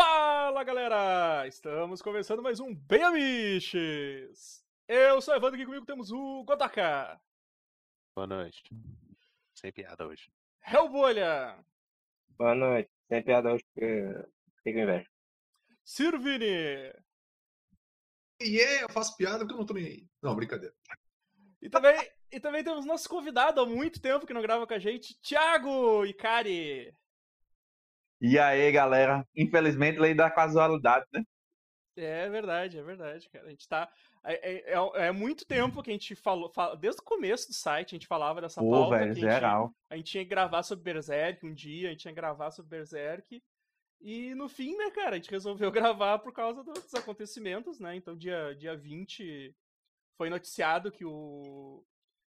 Fala galera! Estamos começando mais um Bem Amiches! Eu sou o Evandro e aqui comigo temos o Godaka. Boa noite. Sem piada hoje. Hellbolha. Boa noite. Sem piada hoje porque com inveja. Sirvini. E yeah, eu faço piada porque eu não tô nem aí. Não, brincadeira. E também, e também temos nosso convidado há muito tempo que não grava com a gente, Thiago Icari. E aí, galera? Infelizmente, lei da casualidade, né? É verdade, é verdade, cara. A gente tá. É, é, é muito tempo que a gente falou, fala, Desde o começo do site, a gente falava dessa Pô, pauta. geral. A gente, a gente tinha que gravar sobre Berserk um dia, a gente tinha que gravar sobre Berserk. E no fim, né, cara, a gente resolveu gravar por causa dos acontecimentos, né? Então, dia, dia 20 foi noticiado que o.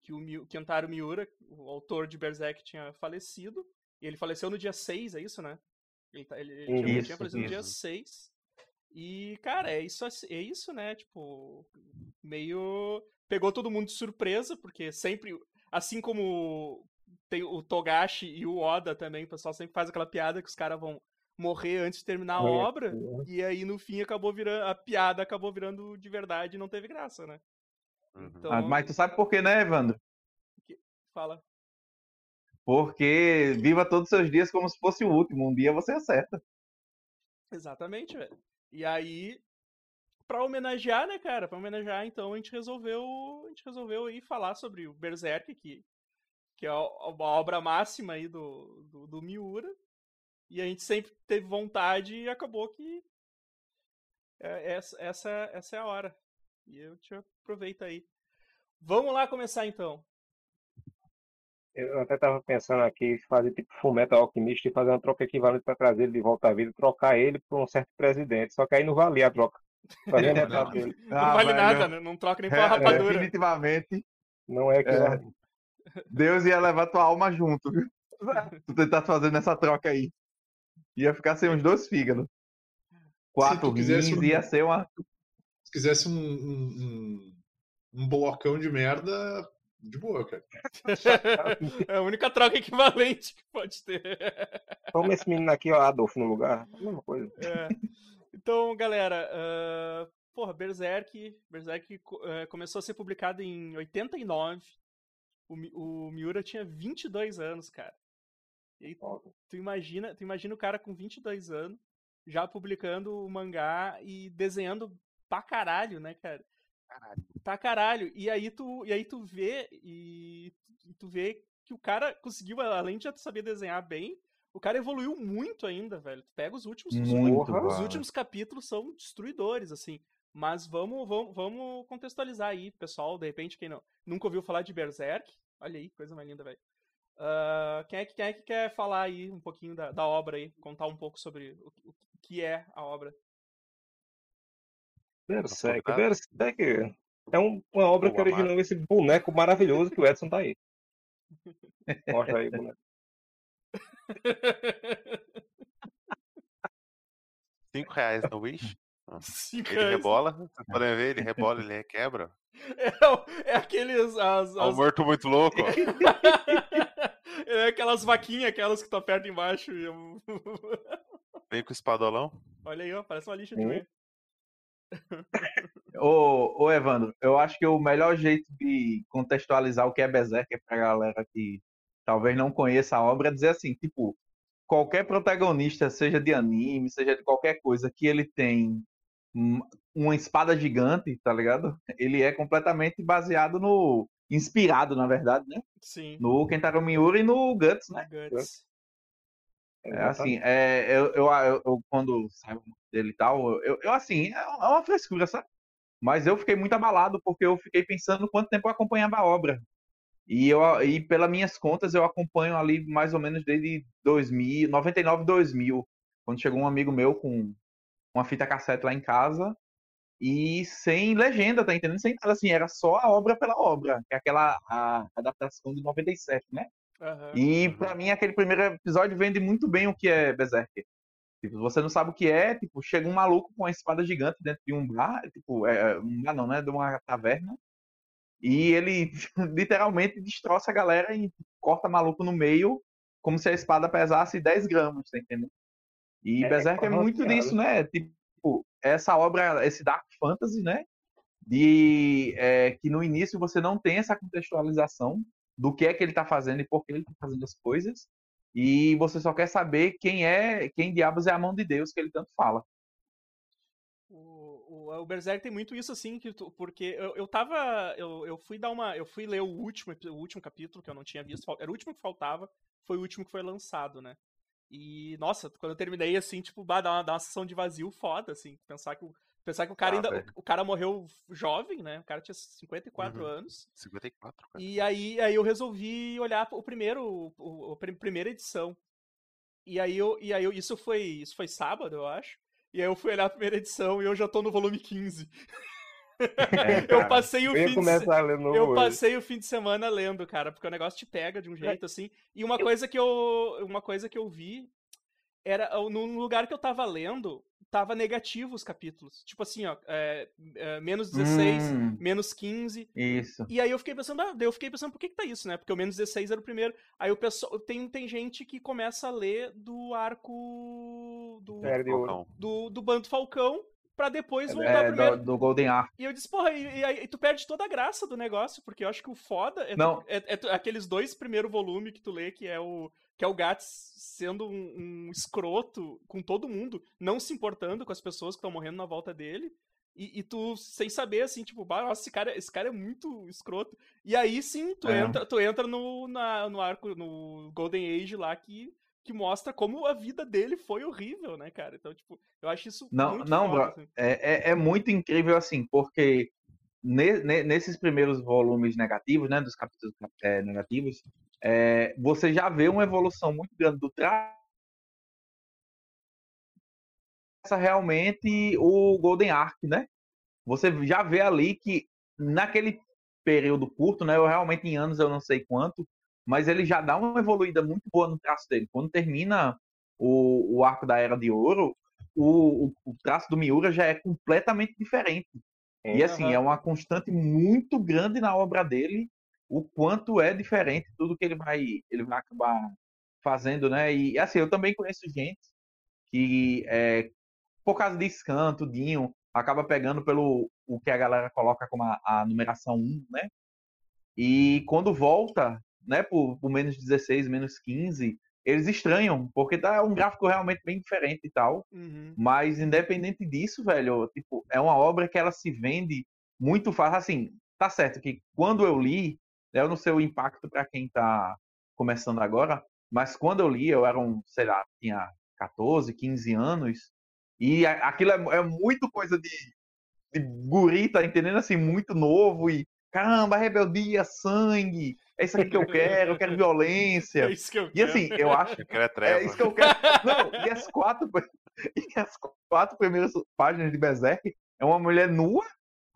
que o Kentaro Miura, o autor de Berserk, tinha falecido. E ele faleceu no dia 6, é isso, né? Ele, tá- ele- ele Isso, tinha falecido no dia isso. 6. E, cara, é isso, é isso, né? Tipo, meio. Pegou todo mundo de surpresa, porque sempre. Assim como tem o Togashi e o Oda também, o pessoal sempre faz aquela piada que os caras vão morrer antes de terminar a Morrer. obra. E aí, no fim, acabou virando. A piada acabou virando de verdade e não teve graça, né? Uhum. Então, Ah, Mas tu sabe por quê, né, Evandro? fala. Porque viva todos os seus dias como se fosse o último. Um dia você acerta. Exatamente, velho. E aí, pra homenagear, né, cara? Pra homenagear, então, a gente resolveu. A gente resolveu aí falar sobre o Berserk, que, que é a a obra máxima aí do, do, do Miura. E a gente sempre teve vontade e acabou que. é- essa, essa, essa é a hora. E eu te aproveito aí. Vamos lá começar então. Eu até tava pensando aqui fazer tipo Fullmetal Alchemist e fazer uma troca equivalente para trazer ele de volta à vida, trocar ele por um certo presidente. Só que aí não valia a troca. Não, metade não. dele. Não Ah, vale nada, né? Não troca nem pela é, rapadura. definitivamente, Não é que É. Deus ia levar tua alma junto, viu? Tu tentar fazer nessa troca aí. Ia ficar sem os dois fígados. Quatro rins, um- ia ser uma. Se quisesse um, um, um, um blocão de merda, de boa, cara. é a única troca equivalente que pode ter. Toma esse menino aqui, ó, Adolfo, no lugar. A mesma coisa. É. Então, galera, ah, porra, Berserk, Berserk eh, começou a ser publicado em 89. O, o Miura tinha 22 anos, cara. E aí, tu imagina, tu imagina o cara com 22 anos já publicando o mangá e desenhando pra caralho, né, cara? Caralho. Pra caralho. E aí tu, e aí tu vê e e tu vê que o cara conseguiu, além de já saber desenhar bem, o cara evoluiu muito ainda, velho. Tu pega os últimos, os Muito, os mano. últimos capítulos são destruidores, assim. Mas vamos, vamos, vamos contextualizar aí, pessoal. De repente, quem não, nunca ouviu falar de Berserk, olha aí, coisa mais linda, velho. Ah, quem, é que, quem é que quer falar aí um pouquinho da, da obra aí? Contar um pouco sobre o, o que é a obra. Berserk. Berserk é um- uma obra que originou esse boneco maravilhoso que o Edson tá aí. Mostra aí boneco. Cinco reais no Wish. Cinco Ele reais. rebola. Vocês podem ver, ele rebola, ele requebra. É, é aqueles. As, É um as- morto muito louco. ó. é aquelas vaquinhas, aquelas que tu aperta embaixo. e Vem com o espadolão. Olha aí, ó, parece uma lixa de Hum. Ô, ô, Evandro, eu acho que o melhor jeito de contextualizar o que é Berserk pra galera que talvez não conheça a obra é dizer assim, tipo, qualquer protagonista, seja de anime, seja de qualquer coisa, que ele tem um- uma espada gigante, tá ligado? Ele é completamente baseado no. inspirado, na verdade, né? Sim. No Kentaro Miura e no Guts, né? Guts. É assim, é, eu, eu, eu- eu- quando saiu dele e tal, eu, eu assim, é uma frescura, sabe? Mas eu fiquei muito abalado porque eu fiquei pensando quanto tempo eu acompanhava a obra. E, eu, e pelas minhas contas, eu acompanho ali mais ou menos desde 2000, 99, 2000, quando chegou um amigo meu com uma fita cassete lá em casa e sem legenda, tá entendendo? Sem nada assim, era só a obra pela obra, que é aquela a adaptação de 97, né? Aham. E Uhum. pra mim aquele primeiro episódio vende muito bem o que é Berserk. Tipo, você não sabe o que é, tipo, chega um maluco com uma espada gigante dentro de um bar, tipo, é, um bar não, né, de uma taverna, e ele literalmente destroça a galera e corta maluco no meio, como se a espada pesasse 10 gramas, tá entendendo? E É, Berserk é muito disso, né? Tipo, essa obra, esse Dark Fantasy, né? De é, que no início você não tem essa contextualização do que é que ele tá fazendo e por que ele tá fazendo as coisas. E você só quer saber quem é, quem diabos é a mão de Deus que ele tanto fala. O, o, o Berserk tem muito isso, assim, que tu- porque eu, eu tava. Eu, eu fui dar uma. Eu fui ler o último, o último capítulo que eu não tinha visto. Era o último que faltava, foi o último que foi lançado, né? E, nossa, quando eu terminei, assim, tipo, bah, dá uma, dá uma de vazio foda, assim. Pensar que o, pensar que o cara Ah, ainda. velho. O, cara morreu jovem, né? O cara tinha 54 Uhum. anos. 54, cara. E aí, aí eu resolvi olhar o primeiro, o, prim- primeira edição. E aí eu, e aí eu, isso foi, isso foi sábado, eu acho. E aí eu fui olhar a primeira edição e eu já tô no volume 15. É, eu passei o Eu fim de a eu hoje. passei o fim de semana lendo, cara, porque o negócio te pega de um jeito assim. E uma coisa que eu, uma coisa que eu vi era no lugar que eu tava lendo, tava negativo os capítulos. Tipo assim, ó, é, é, menos 16, Hum, menos 15. isso. E aí eu fiquei pensando, ah, eu fiquei pensando, por que que tá isso, né? Porque o menos 16 era o primeiro. Aí o pessoal, tem, tem gente que começa a ler do arco do. Falcão. do, do Bando Falcão pra depois voltar É, pro primeiro. do, do Golden Ark. E eu disse, porra, e, e aí tu perde toda a graça do negócio, porque eu acho que o foda é, tu- é- é tu- aqueles dois primeiros volumes que tu lê, que é o que é o Gats sendo um, um escroto com todo mundo, não se importando com as pessoas que estão morrendo na volta dele. E, e tu, sem saber, assim, tipo, nossa, esse cara, esse cara é muito escroto. E aí sim, tu É. entra, tu entra no, na- no arco, no Golden Age lá, que, que mostra como a vida dele foi horrível, né, cara? Então, tipo, eu acho isso Não, muito não, foda, assim. É, é, é muito incrível assim, porque ne- ne- nesses primeiros volumes negativos, né, dos capítulos é, negativos, é, você já vê uma evolução muito grande do traço realmente o Golden Ark, né? Você já vê ali que naquele período curto, né, eu realmente em anos eu não sei quanto, mas ele já dá uma evoluída muito boa no traço dele. Quando termina o, o arco da Era de Ouro, o, o, traço do Miura já é completamente diferente. E assim, Aham. é uma constante muito grande na obra dele, o quanto é diferente tudo que ele vai, ele vai acabar fazendo, né? E assim, eu também conheço gente que, é, por causa de Scan, tudinho, acaba pegando pelo o que a galera coloca como a, a numeração 1, né? E quando volta, né, por, por menos 16, menos 15, eles estranham, porque tá um gráfico realmente bem diferente e tal. Uhum. Mas independente disso, velho, tipo, é uma obra que ela se vende muito fácil. Assim, tá certo que quando eu li, eu não sei o impacto para quem tá começando agora, mas quando eu li, eu era um, sei lá, tinha 14, 15 anos, e aquilo é, é muito coisa de, de guri, tá entendendo? Assim, muito novo e caramba, rebeldia, sangue, é isso aqui que eu quero, eu quero É violência. isso que eu E quero. assim, eu acho Eu quero é treva. é isso que eu quero. Não, e as quatro, e as quatro primeiras páginas de Berserk é uma mulher nua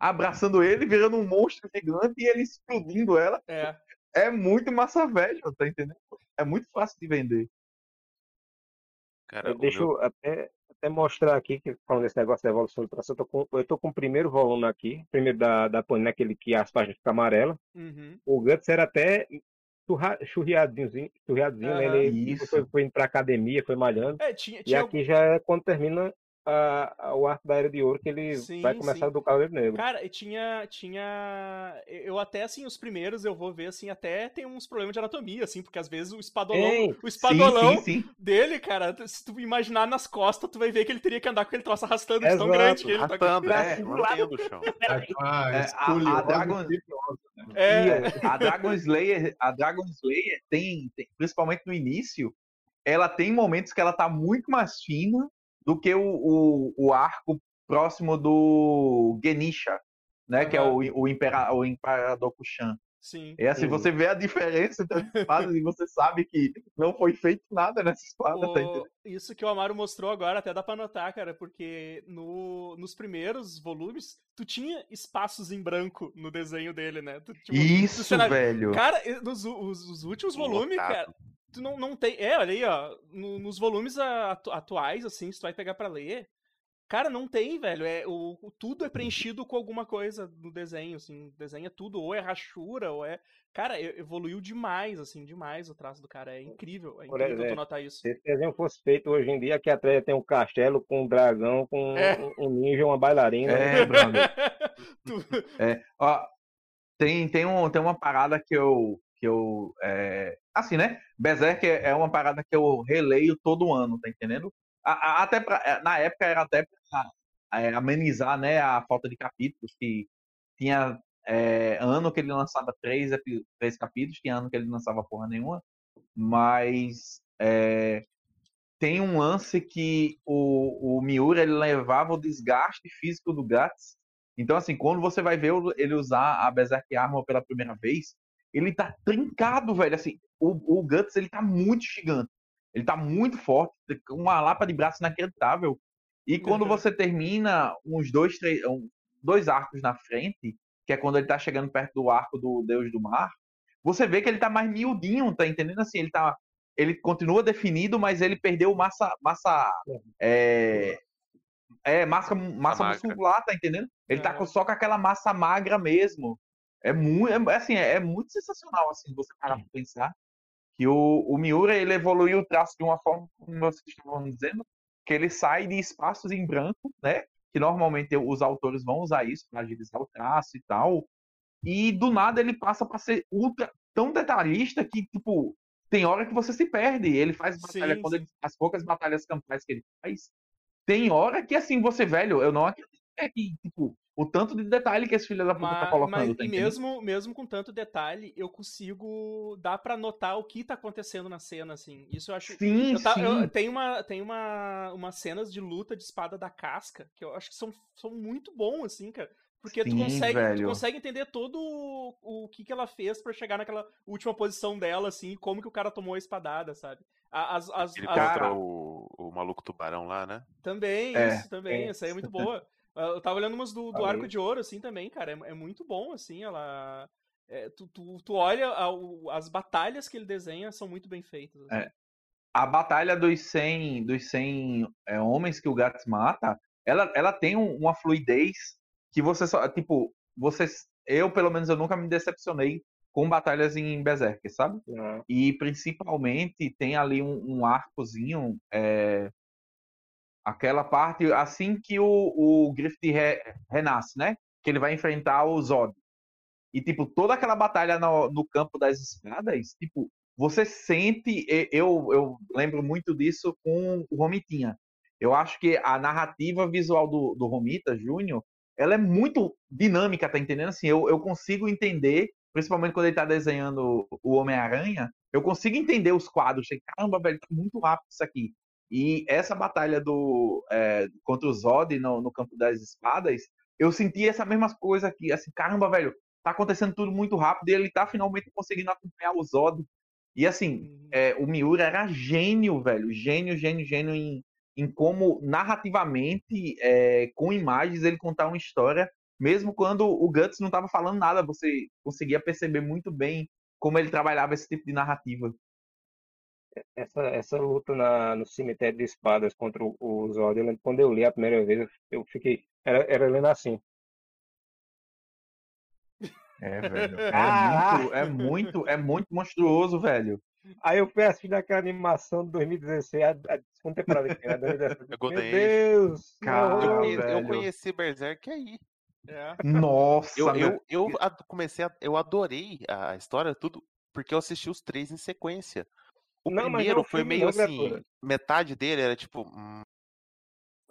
abraçando ele, virando um monstro gigante e ele explodindo ela. É. É muito massa velho, tá entendendo? É muito fácil de vender. Cara, Eu deixa meu- eu até, até mostrar aqui, que falando desse negócio da evolução do traço, eu tô com, eu tô com o primeiro volume aqui, primeiro da, da Panini, aquele que as páginas ficam amarelas. Uhum. O Guts era até churra- churriadinho, churriadinho né? Aham. Ele Isso. foi, foi indo pra academia, foi malhando. É, tinha, E tinha aqui já é quando termina a, a- o arco da Era de Ouro, que ele Sim, vai começar sim. do Cavaleiro Negro. Cara, e tinha. Tinha. Eu até, assim, os primeiros eu vou ver, assim, até tem uns problemas de anatomia, assim, porque às vezes o espadolão. Tem. O espadolão Sim, sim, sim. dele, cara, se tu imaginar nas costas, tu vai ver que ele teria que andar com aquele troço arrastando de tão Exato, grande que ele tá é, do mantendo o chão. Ah, É, a- a escoliose Dragon- espirituosa. É, E a Dragon Slayer, a Dragon Slayer tem, tem- principalmente no início, ela tem momentos que ela tá muito mais fina do que o, o, o arco próximo do Genisha, né? Que é o, o, impera, o Imperador Kushan. sim. É assim, Sim. você vê a diferença entre as espadas e você sabe que não foi feito nada nessa espada, tá O- entendendo? isso que o Amaro mostrou agora até dá pra notar, cara, porque no, nos primeiros volumes tu tinha espaços em branco no desenho dele, né? Tu, tipo, Isso, velho. Cara, nos os, os últimos volumes, cara, tu não, não tem. É, olha aí, ó. no- nos volumes atu- atuais, assim, se tu vai pegar pra ler. Cara, não tem, velho. É, o, o- tudo é preenchido com alguma coisa no desenho, assim. É tudo, ou é rachura, ou é. Cara, evoluiu demais, assim, demais o traço do cara. É incrível. É incrível tu exemplo, notar isso. Se esse desenho fosse feito hoje em dia, aqui atrás tem um castelo com um dragão, com É. um- um ninja, uma bailarina. É. Tu- Ó, tem, tem, um, tem uma parada que eu. Que eu é, assim, né? Berserk é é uma parada que eu releio todo ano, tá entendendo? A- a- até pra, é, na época era até pra é, amenizar né, a falta de capítulos, que tinha é, ano que ele lançava três, três capítulos, tinha ano que ele lançava porra nenhuma, mas é, tem um lance que o, o Miura ele levava o desgaste físico do Guts. Então, assim, quando você vai ver ele usar a Berserk Armor pela primeira vez, ele tá trincado, velho. Assim, o, o Guts ele tá muito gigante. Ele tá muito forte, com uma lapa de braço inacreditável. E quando Uhum. você termina uns dois, três, dois arcos na frente, que é quando ele tá chegando perto do arco do Deus do Mar, você vê que ele tá mais miudinho, tá entendendo? Assim, ele tá. Ele continua definido, mas ele perdeu massa. massa é, é, massa, massa muscular, tá entendendo? Ele tá É. com- só com aquela massa magra mesmo. É muito, é, assim, é, é muito sensacional, assim, você parar pra pensar que o, o Miura, ele evoluiu o traço de uma forma, como vocês estavam dizendo, que ele sai de espaços em branco, né? Que normalmente os autores vão usar isso para agilizar o traço e tal. E do nada ele passa para ser ultra tão detalhista que, tipo, tem hora que você se perde. Ele faz batalha, Sim, quando ele, as poucas batalhas campais que ele faz, tem hora que, assim, você, velho, eu não acredito é que, tipo, o tanto de detalhe que esse filho da puta tá Mas, colocando, mas- tá e mesmo, mesmo com tanto detalhe, eu consigo. dá pra notar o que tá acontecendo na cena, assim. Isso eu acho. Sim, Eu ta- sim. eu- tem uma, tem uma, umas cenas de luta de espada da casca que eu acho que são, são muito bom, assim, cara. Porque tu, Sim, consegue, tu consegue entender todo o, o que, que ela fez pra chegar naquela última posição dela, assim, como que o cara tomou a espadada, sabe? As, as, Ele as- Cara- contra o, o maluco tubarão lá, né? Também, É, isso também, é. essa aí é muito boa. Ah, Eu tava olhando umas do, do. Arco de Ouro, assim, também, cara. É, é muito bom, assim, ela. é, tu, tu, tu olha a- o- as batalhas que ele desenha são muito bem feitas. assim. É. A batalha dos 100, dos 100 é, homens que o Gats mata, ela, ela tem um- uma fluidez que você só, tipo, você, eu pelo menos eu nunca me decepcionei com batalhas em Berserk, sabe? Não. E principalmente tem ali um, um arcozinho, é, aquela parte, assim que o, o Griffith re- renasce, né? Que ele vai enfrentar o Zod. E, tipo, toda aquela batalha no, no campo das espadas, tipo, você sente. Eu, eu lembro muito disso com o Romitinha. Eu acho que a narrativa visual do, do Romita Júnior, ela é muito dinâmica, tá entendendo? Assim, eu, eu consigo entender, principalmente quando ele tá desenhando o Homem-Aranha, eu consigo entender os quadros. Sei, Caramba, velho, tá muito rápido isso aqui. E essa batalha do é, contra o Zod no, no campo das espadas, eu senti essa mesma coisa aqui, assim, caramba, velho, tá acontecendo tudo muito rápido e ele tá finalmente conseguindo acompanhar o Zod. E assim, Uhum. é, o Miura era gênio, velho, gênio, gênio, gênio em, em como narrativamente, é, com imagens, ele contar uma história, mesmo quando o Guts não tava falando nada, você conseguia perceber muito bem como ele trabalhava esse tipo de narrativa. Essa, essa luta na, no cemitério de espadas contra o, o Zod, eu lembro quando eu li a primeira vez, eu, fiquei. Era, era lendo assim. É, velho. É Caraca! muito, é muito, é muito monstruoso, velho. Aí eu fui assistir aquela animação de 2016, a, a segunda temporada que tem, a 2017. Meu. Deus! Cara, Eu, não, conheci, eu conheci Berserk aí. É. Nossa, Eu, eu, eu comecei a, eu adorei a história, tudo, porque eu assisti os três em sequência. O Não, é primeiro foi meio assim, metade dele era tipo, hum,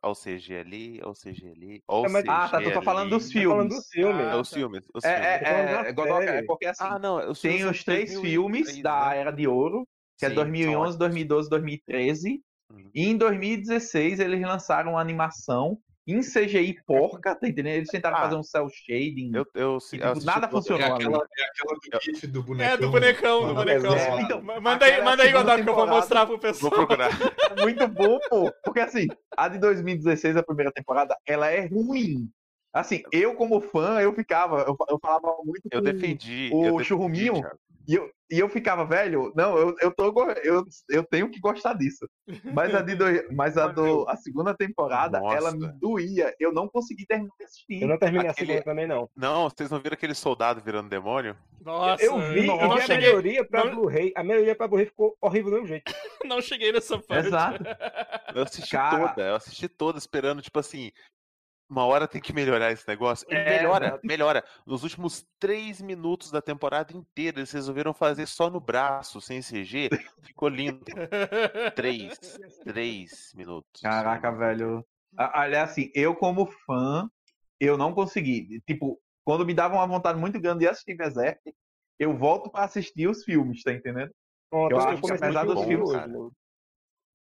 ou ali, ou CG ali, ou É, mas- CG Ah, tá, tu tá falando dos ali. Tô falando filmes. do filme. Ah, É os tá. filmes, os É, filmes. é, é, da é, é porque assim, Ah, não, os tem filmes os três 2003, filmes da né? Era de Ouro, que é Sim, são 2011, ótimos. 2012, 2013. Uhum. E em 2016 eles lançaram uma animação em CGI porca, tá entendendo? Eles tentaram Ah, fazer um cel shading. Eu, eu, e, eu tipo, assisti nada todos. É funcionou aquela, é aquela do GIF do bonecão. É, do bonecão, do bonecão. pessoa. Então, Ma- Manda aí, manda aí, Godot, que eu vou mostrar pro Vou pessoal. procurar. É muito bom, pô. Porque assim, a de 2016, a primeira temporada, ela é ruim. Assim, eu como fã, eu ficava, eu, eu falava muito Eu defendi. o eu defendi, churruminho, Thiago. E eu, e eu ficava, velho, não, eu, eu, tô, eu, eu tenho que gostar disso. Mas a, de dois- mas a, do, a segunda temporada, ela me Nossa. doía. Eu não consegui terminar de assistir. Eu não terminei Aquele- a segunda também, não. Não, vocês não viram aquele soldado virando demônio? Nossa, Eu vi, eu e não a cheguei, melhoria pra não- Blu-ray. A melhoria pra Blu-ray ficou horrível do mesmo jeito. não cheguei nessa parte. Exato. Eu assisti Cara. toda, eu assisti toda esperando, tipo assim, uma hora tem que melhorar esse negócio. E É, melhora, melhora. Nos últimos três minutos da temporada inteira, eles resolveram fazer só no braço, sem CG. Ficou lindo. Três, três minutos. Caraca, velho. Aliás, assim, eu como fã, eu não consegui. Tipo, quando me dava uma vontade muito grande de assistir Berserk, eu volto pra assistir os filmes, tá entendendo? Pronto, Eu eu acho que comecei apesar dos assistir filmes?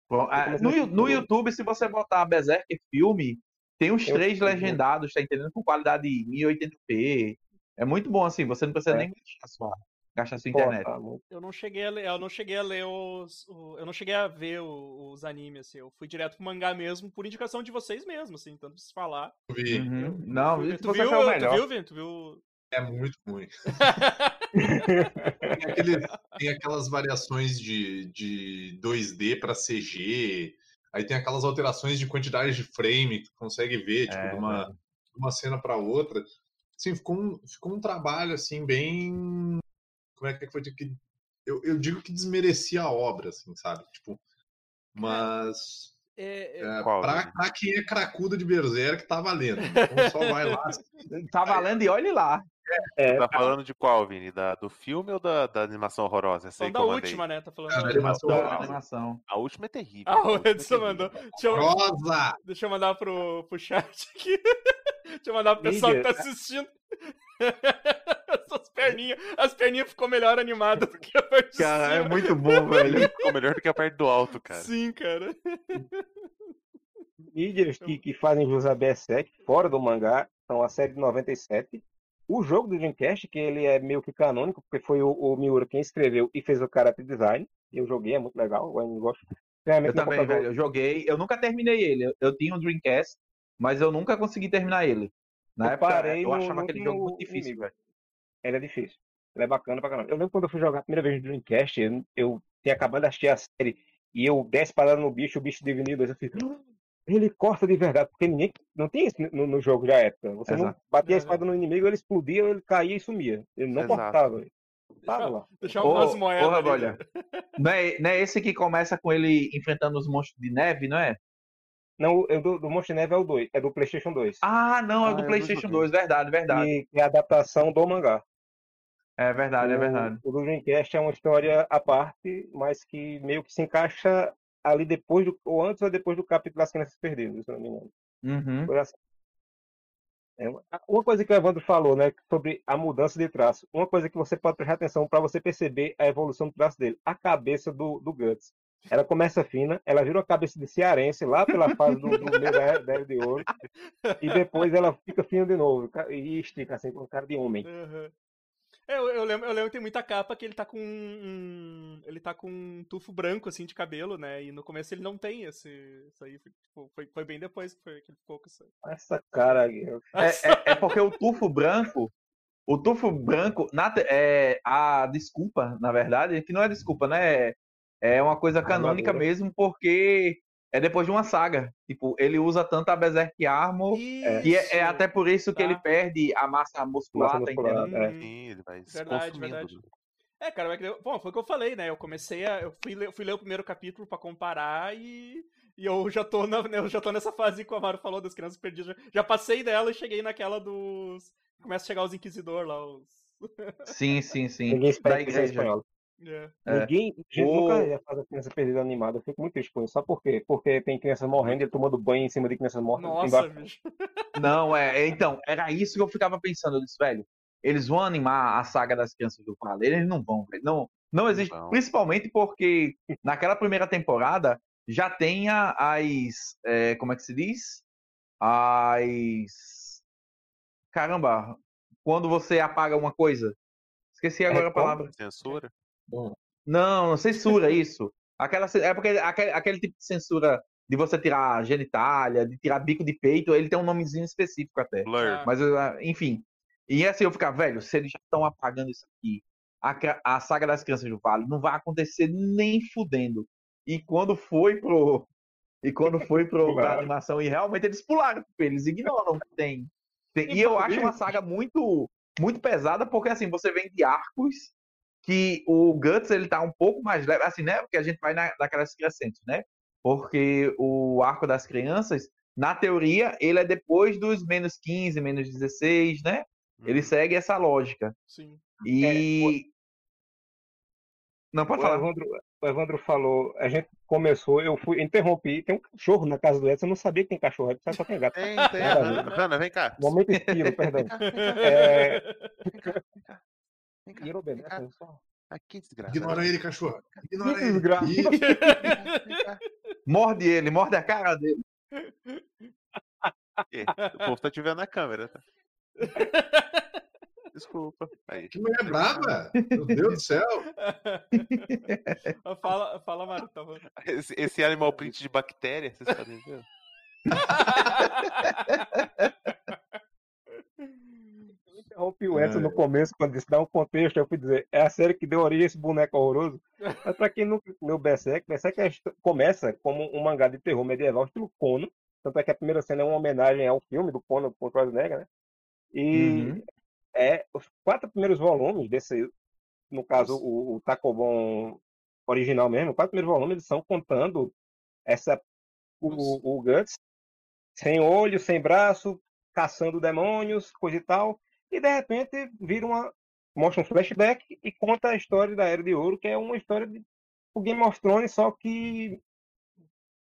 Bom, ah, comecei No, no. YouTube, se você botar Berserk filme, tem os Eu três né? legendados, tá entendendo? Com qualidade 1080p. É muito bom assim, você não precisa É. nem gastar sua, gastar sua Pô, internet. tá muito- Eu não cheguei a ler, eu não cheguei a ler os, o- eu não cheguei a ver o- os animes, assim, eu fui direto pro mangá mesmo, por indicação de vocês mesmos, assim, tanto pra se falar. Eu vi. Uhum. Não, tu viu, foi o tu melhor. viu, Vin? Tu viu? É muito ruim. Tem, aquele- tem aquelas variações de, de 2D para CG. Aí tem aquelas alterações de quantidade de frame que tu consegue ver, tipo, É, de uma, velho. de uma cena para outra. Assim, ficou um, ficou um trabalho assim bem. Como é que foi? Que, eu, eu digo que desmerecia a obra, assim, sabe? Tipo, mas É, é, é, Qual, pra, Vini? pra quem é cracudo de Berserk, tá valendo. Então só vai lá. Tá valendo e olhe lá. É, Tá falando de qual, Vini? Da, do filme ou da, da animação horrorosa? Essa que da última, né? Tá falando da matou Da a- animação. A última é terrível. Ah, a o é Edson mandou. Deixa eu, Rosa! deixa eu mandar pro, pro chat aqui. Deixa eu mandar pro pessoal que tá assistindo. Essas perninhas. As perninhas ficou melhor animadas do que a parte de Cara, é muito bom, velho. Ficou melhor do que a parte do alto, cara. Sim, cara. mídias que, que fazem jus a Berserk fora do mangá são a série de 97. O jogo do Dreamcast, que ele é meio que canônico, porque foi o, o Miura quem escreveu e fez o character design. Eu joguei, é muito legal, eu gosto. Realmente, Eu também, computador- velho. Eu joguei. Eu nunca terminei ele. Eu, eu tinha um Dreamcast, mas eu nunca consegui terminar ele. Na Eu época, parei eu no- achava no aquele jogo muito difícil, inimigo. velho. Ele é difícil. Ele é bacana pra caramba. Eu lembro quando eu fui jogar a primeira vez no Dreamcast, eu, eu tinha acabado de assistir a série e eu desce parado no bicho, o bicho dividido, eu fiz. "Ah, Ele corta de verdade, porque ninguém. Não tem isso no, no jogo da época. Você não Exato. batia a É. espada no inimigo, ele explodia, ele caía e sumia. Ele não Exato. cortava. Tava lá. Deixa Ô, umas moedas. ô, ali, Rabolha, né? Não é, não é esse que começa com ele enfrentando os monstros de neve, não é? Não, o do, do Monster Neve é o 2, é do PlayStation 2. Ah, não, é Ah, do eu PlayStation não joguei. 2, verdade, verdade. E é a adaptação do mangá. É verdade, é O- verdade. O do Dreamcast é uma história à parte, mas que meio que se encaixa ali depois do, ou antes ou depois do capítulo das crianças perdidas, se não me engano. Uhum. Assim. É uma- coisa que o Evandro falou, né, sobre a mudança de traço. Uma coisa que você pode prestar atenção para você perceber a evolução do traço dele. A cabeça do, do Guts. Ela começa fina, ela vira uma cabeça de cearense lá pela fase do, do da de Ouro, e depois ela fica fina de novo e estica assim com cara de homem. Aham. É, eu, eu lembro, eu lembro que tem muita capa que ele tá com um. Ele tá com um tufo branco, assim, de cabelo, né? E no começo ele não tem esse. Isso aí. Foi, tipo, foi, foi bem depois que, foi, que ele ficou com isso. Essa cara aí. É, é- é porque o tufo branco, o tufo branco, na é, a desculpa, na verdade, que não é desculpa, né? É uma coisa canônica mesmo, porque é depois de uma saga. Tipo, ele usa tanto a Berserk Armor, que é, é até por isso que Tá. ele perde a massa muscular, Massa tá entendendo? é. Sim, ele vai Verdade, verdade. É, cara, é que eu- bom, foi o que eu falei, né? Eu comecei a. Eu fui ler, fui ler o primeiro capítulo pra comparar e. E eu já tô, na, eu já tô nessa fase que o Amaro falou das crianças perdidas. Já, já passei dela e cheguei naquela dos. Começa a chegar os inquisidor lá, os. Sim, sim, sim. Ninguém espera Da que seja igreja. espanhol. É. É. Ninguém, gente, O- nunca ia fazer criança perdida animada. Eu fico muito triste com isso. Sabe por quê? Porque tem crianças morrendo, ele tomando banho em cima de crianças mortas. Nossa, embaixo. bicho. Não, é, é, então, era isso que eu ficava pensando. Eu disse, velho, eles vão animar a saga das crianças do Vale. Eles não vão, velho. Não, não existe. vão. Principalmente porque naquela primeira temporada já tem a- as. é, como é que se diz? As. Caramba, quando você apaga uma coisa. Esqueci agora a como? palavra. Censura? Não, censura isso. Aquela, é porque aquele, aquele tipo de censura de você tirar genitália, de tirar bico de peito, ele tem um nomezinho específico até. Blur. Mas, ah, enfim. E assim, eu ficava, velho, se eles já estão apagando isso aqui, a, a saga das crianças do Vale não vai acontecer nem fudendo. E quando foi pro. E quando foi pro, pra animação, e realmente eles pularam, tipo, eles ignoram que tem. tem- E eu acho uma saga muito, muito pesada, porque assim, você vem de arcos que o Guts ele tá um pouco mais leve, assim, né? Porque a gente vai na, naquelas crescentes, né? Porque o arco das crianças, na teoria, ele é depois dos menos 15, menos 16, né? Ele Uhum. segue essa lógica. Sim. E. Não, pode O falar. Evandro, o Evandro falou, a gente começou, eu fui, interrompi, tem um cachorro na casa do Edson, eu não sabia que tem cachorro, só tem gato. Tem, tem. Nada a Hanna, Hanna, vem cá. Momento estilo, perdão. É, vem cá. E ele obedece, cá. né, só- Aqui, desgraça. Ignora ele, cachorro. Ignora Que ele. desgraça. Morde ele, morde a cara dele. Quê? O povo tá te vendo na câmera, tá? Desculpa. Aí. Que mulher braba. Meu Deus do céu. fala, fala, Mário. Tá bom. Esse, esse animal print de bactéria, vocês podem ver. Interrompi o Edson no começo, quando disse dar um contexto, eu fui dizer, é a série que deu origem a esse boneco horroroso. Mas pra quem nunca leu Berserk, Berserk é começa como um mangá de terror medieval, estilo Conan. Tanto é que a primeira cena é uma homenagem ao filme do Conan com Schwarzenegger, né? E Uhum. é os quatro primeiros volumes desse, no caso o, o Takobon original mesmo, os quatro primeiros volumes eles são contando essa o, o Guts sem olho, sem braço, caçando demônios, coisa e tal, e de repente vira uma mostra um flashback e conta a história da Era de Ouro, que é uma história de o Game of Thrones, só que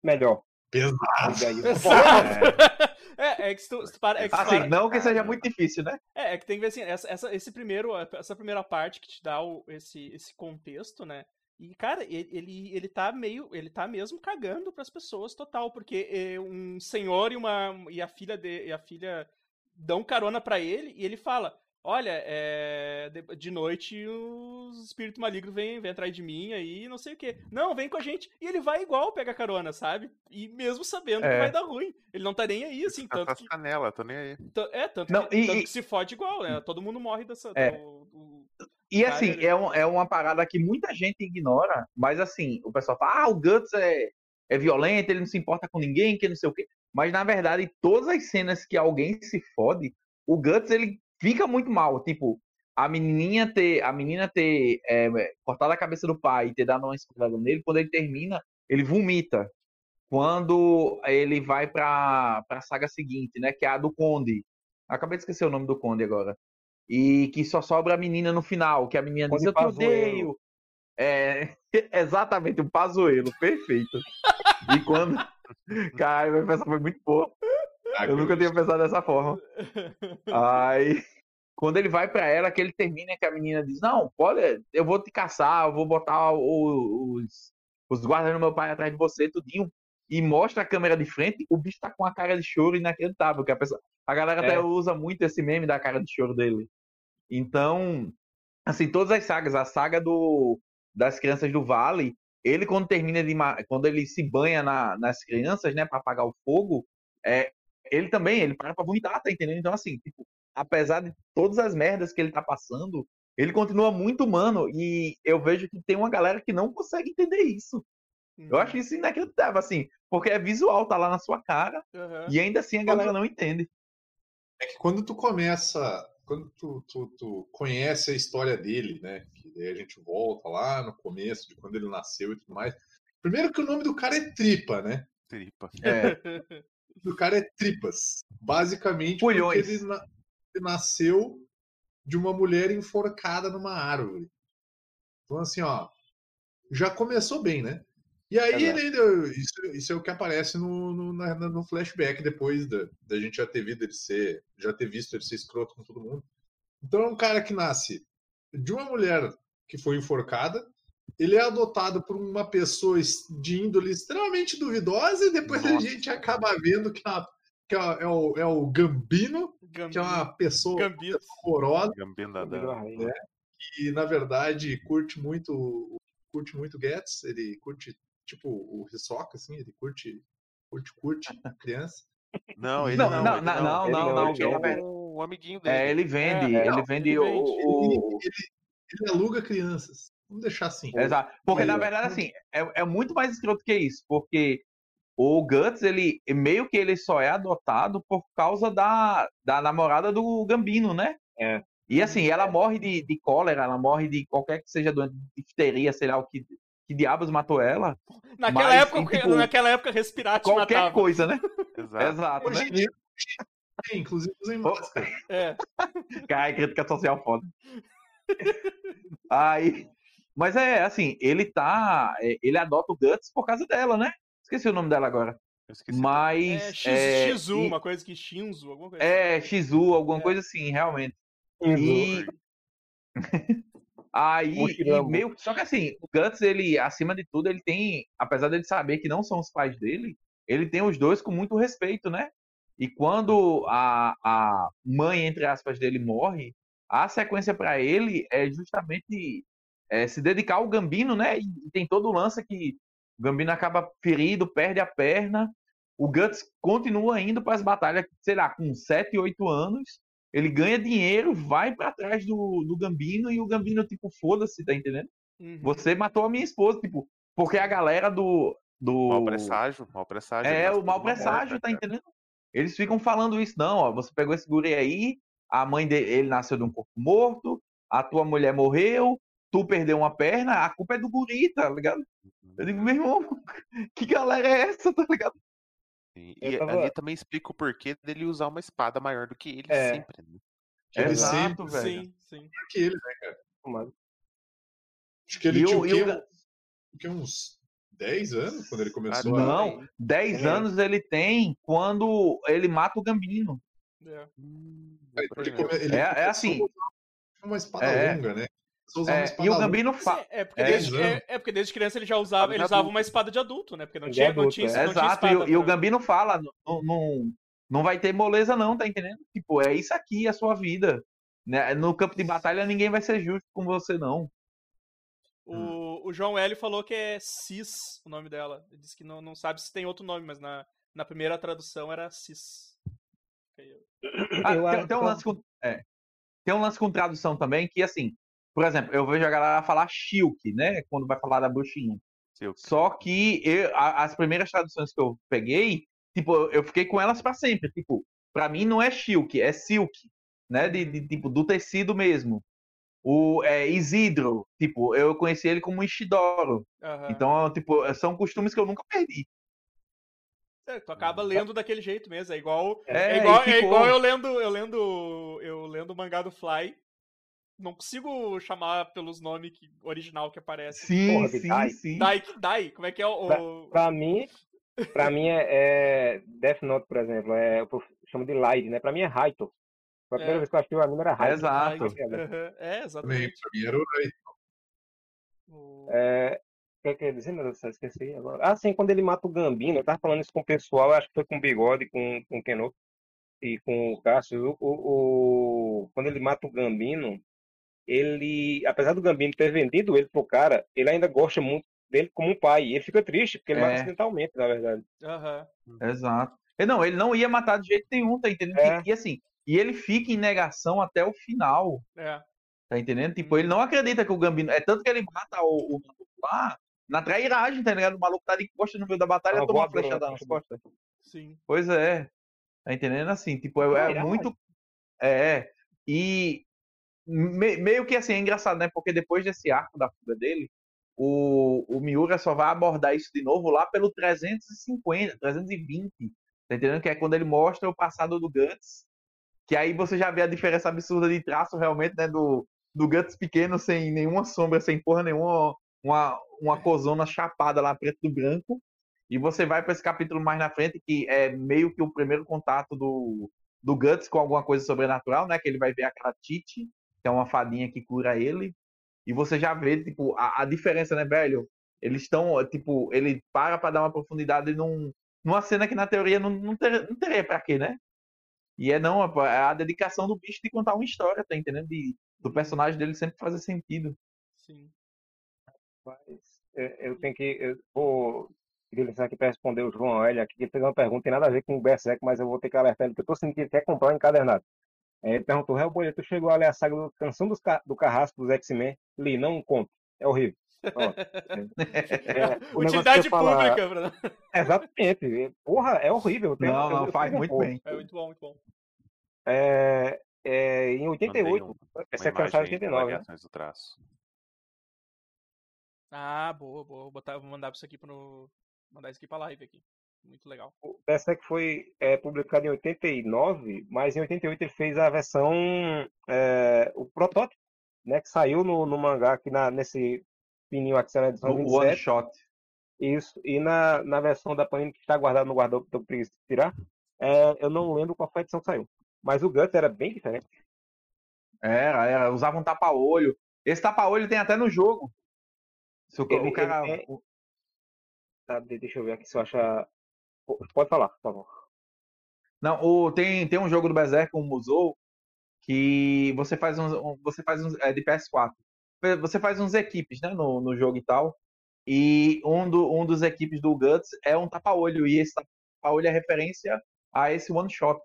melhor. Pesado. É, é que se tu, se tu para, é que Assim, para- não que seja muito difícil, né? É, é que tem que ver assim, essa, essa, esse primeiro, essa primeira parte que te dá o, esse, esse contexto, né? E, cara, ele, ele, ele tá meio. Ele tá mesmo cagando pras pessoas total, porque é, um senhor e uma. e a filha de, e a filha dão carona pra ele e ele fala. Olha, é, de, noite os espíritos malignos vêm, vêm atrás de mim aí, não sei o quê. Não, vem com a gente. E ele vai igual pegar carona, sabe? E mesmo sabendo que É. vai dar ruim. Ele não tá nem aí, assim, Tá tanto que. tô nem aí. É, tanto, Não, que, e- tanto e- que se fode igual, né? Todo mundo morre dessa. É. do- do- E Cara, assim, é, um- é uma parada que muita gente ignora, mas assim, o pessoal fala, ah, o Guts é, é violento, ele não se importa com ninguém, que não sei o quê. Mas na verdade, todas as cenas que alguém se fode, o Guts ele fica muito mal. Tipo, a menininha ter, a menina ter é, cortado a cabeça do pai e ter dado uma espadada nele, quando ele termina, ele vomita. Quando ele vai pra, pra saga seguinte, né? Que é a do Conde. Acabei de esquecer o nome do Conde agora. E que só sobra a menina no final, que a menina diz, Conde eu te Pazuello. odeio. É, exatamente, o Pazuelo, perfeito. E quando. Cara, minha pensar foi muito boa. Eu nunca tinha pensado dessa forma. Aí, quando ele vai pra ela, que ele termina, que a menina diz: Não, pode, eu vou te caçar, eu vou botar os, os guardas do meu pai atrás de você, tudinho. E mostra a câmera de frente, o bicho tá com a cara de choro inacreditável. Que a, pessoa, a galera até É. usa muito esse meme da cara de choro dele. Então, assim, todas as sagas, a saga do, das crianças do Vale, ele quando termina de quando ele se banha na- nas crianças, né, para apagar o fogo, é, ele também, ele para pra vomitar, tá entendendo? Então, assim, tipo, apesar de todas as merdas que ele tá passando, ele continua muito humano e eu vejo que tem uma galera que não consegue entender isso. Eu acho isso inacreditável, assim, porque é visual, tá lá na sua cara Aham. e ainda assim a galera não entende. É que quando tu começa, quando tu, tu, tu conhece a história dele, né? Que daí a gente volta lá no começo, de quando ele nasceu e tudo mais. Primeiro que o nome do cara é Tripa, né? Tripa. É, O nome do cara é Tripas. Basicamente, porque ele, na- ele nasceu de uma mulher enforcada numa árvore. Então, assim, ó, já começou bem, né? E aí, ainda- isso, isso é o que aparece no, no, na- no flashback depois da, da gente já ter visto ele ser, já ter visto ele ser escroto com todo mundo. Então é um cara que nasce de uma mulher que foi enforcada, ele é adotado por uma pessoa es- de índole extremamente duvidosa e depois a Nossa. gente acaba vendo que, a- que é, é o, é o Gambino, que é uma pessoa Gambito. horrorosa Gambinda Virou da. a e na verdade curte muito curte muito Gats, ele curte tipo o Hisoka assim, ele curte Curte, curte, criança. Não, ele Não, não. não, ele não, não, ele não, não, não, ele não. verdade- O amiguinho dele. É, ele vende, É, ele não, vende ele o, vende. o- Ele aluga crianças. Vamos deixar assim. Exato. Porque, na verdade, assim, é, é muito mais escroto que isso. Porque o Guts, ele meio que ele só é adotado por causa da, da namorada do Gambino, né? É. E assim, ela morre de, de cólera, ela morre de qualquer que seja doente, de difteria, sei lá o que, que diabos matou ela. Naquela, Mas, época, e, tipo, naquela época, respirar te Qualquer matava. coisa, né? Exato. Exato, né? Hoje em dia, tem, inclusive usem máscara. É. Cara, crítica social foda. Aí. Mas é assim, ele tá. é, Ele adota o Guts por causa dela, né? Esqueci o nome dela agora. Eu esqueci. Mas. É, X, é, Shizu, e- uma coisa que Shinzo, alguma coisa É, Shizu, alguma É. coisa assim, realmente. E. Aí, meio. Só que assim, o Guts, ele, acima de tudo, ele tem. Apesar dele saber que não são os pais dele, ele tem os dois com muito respeito, né? E quando a, a mãe, entre aspas, dele morre, a sequência pra ele é justamente é, se dedicar ao Gambino, né? E tem todo o lance que o Gambino acaba ferido, perde a perna. O Guts continua indo para as batalhas, sei lá, com 7, 8 anos. Ele ganha dinheiro, vai pra trás do, do Gambino e o Gambino, tipo, foda-se, tá entendendo? Uhum. Você matou a minha esposa, tipo, porque a galera do. do Mau presságio, mau presságio. é, o uma presságio, tá cara. entendendo? Eles ficam falando isso, não, ó, você pegou esse guri aí, a mãe dele nasceu de um corpo morto, a tua mulher morreu, tu perdeu uma perna, a culpa é do guri, tá ligado? Eu digo, meu irmão, que galera é essa, tá ligado? E, Eu tava- ali também explica o porquê dele usar uma espada maior do que ele É. sempre. né? Ele Exato, sempre velho. Sim, sim. maior que ele, né? Mas- Acho que ele E tinha o- o quê? Ga- O quê? Uns 10 anos quando ele começou Ah, a. Não, 10 É. anos ele tem quando ele mata o Gambino. É. Hum, Ele, come- ele É- é assim. Uma espada É. longa, né? É, espada e o. Gambino Sim, fa... é, porque É. é, anos. é porque desde criança ele já usava, ele de usava uma espada de adulto, né? Porque não tinha, não adulto, tinha, é. não tinha Exato, e, espada o- e o Gambino fala, não, não, não vai ter moleza não, tá entendendo? Tipo, é isso aqui, a sua vida. Né? No campo de batalha ninguém vai ser justo com você, não. O, o João L falou que é Cis o nome dela. Ele disse que não, não sabe se tem outro nome, mas na, na primeira tradução era Cis. Ah, tem, tem um lance com, é, tem um lance com tradução também, que assim, por exemplo, eu vejo a galera falar Shilk, né? Quando vai falar da bruxinha. Seu- Só que eu- a- as primeiras traduções que eu peguei, tipo, eu- fiquei com elas pra sempre. Tipo, pra mim não é Shilk, é Silk, né? De, de- tipo, do tecido mesmo. O é, Isidro, tipo, eu conheci ele como Ishidoro. Aham. Então, tipo, são costumes que eu nunca perdi. É, tu acaba lendo daquele jeito mesmo. É igual, É, é igual, é igual eu lendo, eu lendo, eu lendo o mangá do Fly. Não consigo chamar pelos nomes que, original que aparece. Sim, Porra, sim, Dai. sim. Dai, Dai, como é que é o. o- Pra mim, pra mim é, é Death Note, por exemplo, é, eu chamo de Light, né? Pra mim é Raito. Foi a primeira É. vez que eu assisti o anime era Raito. Exato. Dai, Raito. aham, É, exatamente. pra mim era o Rai. O- É, o que eu queria dizer, meu Deus do céu, esqueci agora. Ah, sim, quando ele mata o Gambino, eu tava falando isso com o pessoal, acho que foi com o Bigode, com, com o Keno e com o Cássio. O, o, o- quando ele mata o Gambino, ele, apesar do Gambino ter vendido ele pro cara, ele ainda gosta muito dele como um pai. E ele fica triste, porque ele É. mata acidentalmente, na verdade. Aham. Exato. E Não, ele não ia matar de jeito nenhum, tá entendendo? É. E, e assim, e ele fica em negação até o final, É. tá entendendo? Tipo, ele não acredita que o Gambino. É tanto que ele mata o, o maluco lá na trairagem, tá ligado? O maluco tá de costa no meio da batalha Ah, toma uma flechada na nas costa costas. Sim. Pois é. Tá entendendo? Assim, tipo, é, é muito. É. E me- meio que assim, é engraçado, né? Porque depois desse arco da fuga dele, o, o Miura só vai abordar isso de novo lá pelo 350, 320. Tá entendendo? Que é quando ele mostra o passado do Guts. Que aí você já vê a diferença absurda de traço realmente, né? Do, do Guts pequeno, sem nenhuma sombra, sem porra nenhuma, uma, uma cozona chapada lá preto do branco. E você vai para esse capítulo mais na frente, que é meio que o primeiro contato do, do Guts com alguma coisa sobrenatural, né? Que ele vai ver aquela Titi, que é uma fadinha que cura ele. E você já vê, tipo, a, a diferença, né, velho? Eles estão, tipo, ele para pra dar uma profundidade num, numa cena que na teoria não, não, ter, não teria pra quê, né? E é não, é a dedicação do bicho de contar uma história, tá entendendo? De, do personagem dele sempre fazer sentido. Sim. Mas é, eu tenho que. Eu vou licença aqui para responder o João L aqui, que fez uma pergunta, tem nada a ver com o Berserk, mas eu vou ter que alertar ele, porque eu tô sentindo que ele quer comprar um encadernado. É, Ele perguntou, Hellboy, tu chegou a ler a saga do Canção dos Ca- do Carrasco dos X-Men? Li, não conto. É horrível. Pronto. É, Utilidade falar- pública, Bruno. Exatamente. Porra, é horrível. Tem- Não, não, faz um muito bem. É muito bom, muito bom. É, é, em Mandei 88, um- essa é cansada de 89, né? do traço. Ah, boa, boa. Vou, botar, vou mandar isso aqui pro. Mandar isso aqui pra live aqui. Muito legal. O Berserk foi é, publicado em 89, mas em 88 ele fez a versão, é, o protótipo, né, que saiu no, no mangá aqui na, nesse fininho aqui, na edição O one 27. shot. Isso, e na, na versão da Panini que está guardada no eu preguiça de tirar, é, eu não lembro qual foi a edição que saiu. Mas o Guts era bem diferente. Era, era. Usava um tapa-olho. Esse tapa-olho tem até no jogo. Se o, Ele- o cara. ele Tá, de- deixa eu ver aqui se eu achar. Pode falar, por favor. Não, o, tem, tem um jogo do Berserk, um Musou, que você faz uns, um- você faz uns, é de PS4. Você faz uns equipes, né, no, no jogo e tal. E um, do, um dos equipes do Guts é um tapa-olho. E esse tapa-olho é referência a esse one shot.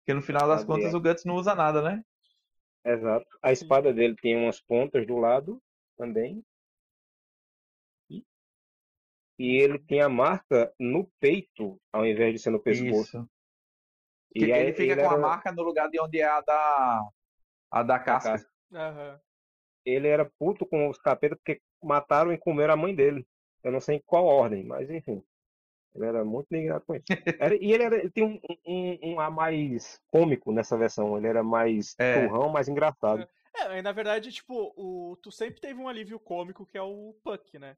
Porque no final das contas o Guts não usa nada, né? Exato. A espada dele tem umas pontas do lado também. E- ele tem a marca no peito, ao invés de ser no pescoço. Isso. E Que aí ele fica ele com a era- marca no lugar de onde é a da, a da casca. casca. Aham. ele era puto com os capetas porque mataram e comeram a mãe dele. Eu não sei em qual ordem, mas enfim. Ele era muito indignado com isso. Era- e ele, era, ele tem um, um, um a mais cômico nessa versão. Ele era mais É. turrão, mais engraçado. É, mas na verdade, tipo, o, tu sempre teve um alívio cômico que é o Puck, né?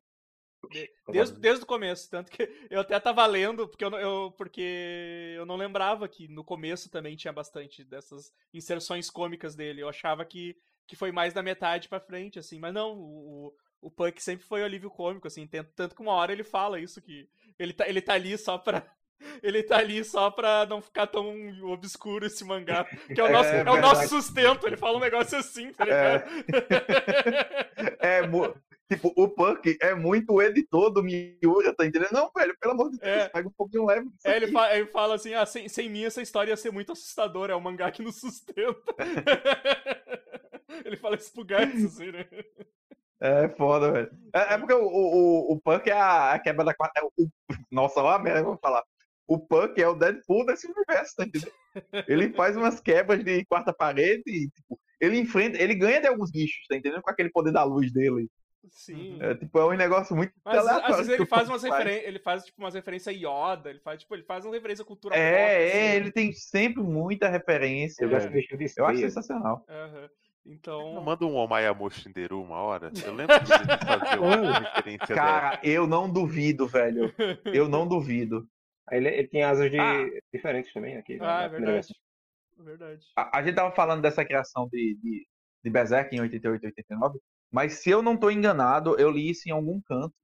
De- desde, desde o começo, tanto que eu até tava lendo, porque eu, não- eu, porque eu não lembrava que no começo também tinha bastante dessas inserções cômicas dele. Eu achava que, que foi mais da metade pra frente, assim, mas não, o, o, o Puck sempre foi o alívio cômico, assim, tanto, tanto que uma hora ele fala isso, que ele tá, ele tá ali só pra. Ele tá ali só pra não ficar tão obscuro esse mangá. Que é o É nosso, é o verdade. nosso sustento. Ele fala um negócio assim, tá É. ligado? É, mu- tipo, o Punk é muito editor do Miura, tá entendendo? Não, velho, pelo amor de Deus, É. pega um pouquinho leve É, ele, fa- ele fala assim, ah, sem, sem mim essa história ia ser muito assustadora, é o mangá que nos sustenta. ele fala isso pro Gantz, assim, né? É foda, velho. É, é porque o, o, o Punk é a, a quebra da quarta. é o- nossa, a merda, vou falar. O Punk é o Deadpool desse universo, tá entendendo? Ele faz umas quebras de quarta parede e, tipo, ele enfrenta, ele ganha de alguns bichos, tá entendendo? Com aquele poder da luz dele. Sim. É, tipo, é um negócio muito Mas às- às aleatório vezes ele faz umas referências, ele faz tipo umas referências a Yoda, ele faz tipo, ele faz uma referência à cultura pop, É, assim. é, ele tem sempre muita referência. Eu gosto velho. de Eu acho sensacional. Aham. Não Então, manda um Omayamu Shinderu uma hora? Eu lembro de fazer uma referência dessa. Cara, eu não duvido, velho. Eu não duvido. Ele, ele tem asas de Ah. diferentes também aqui. ah, é verdade. Verdade. A, a gente tava falando dessa criação de, de, de Berserk em 88 e 89, mas se eu não tô enganado, eu li isso em algum canto,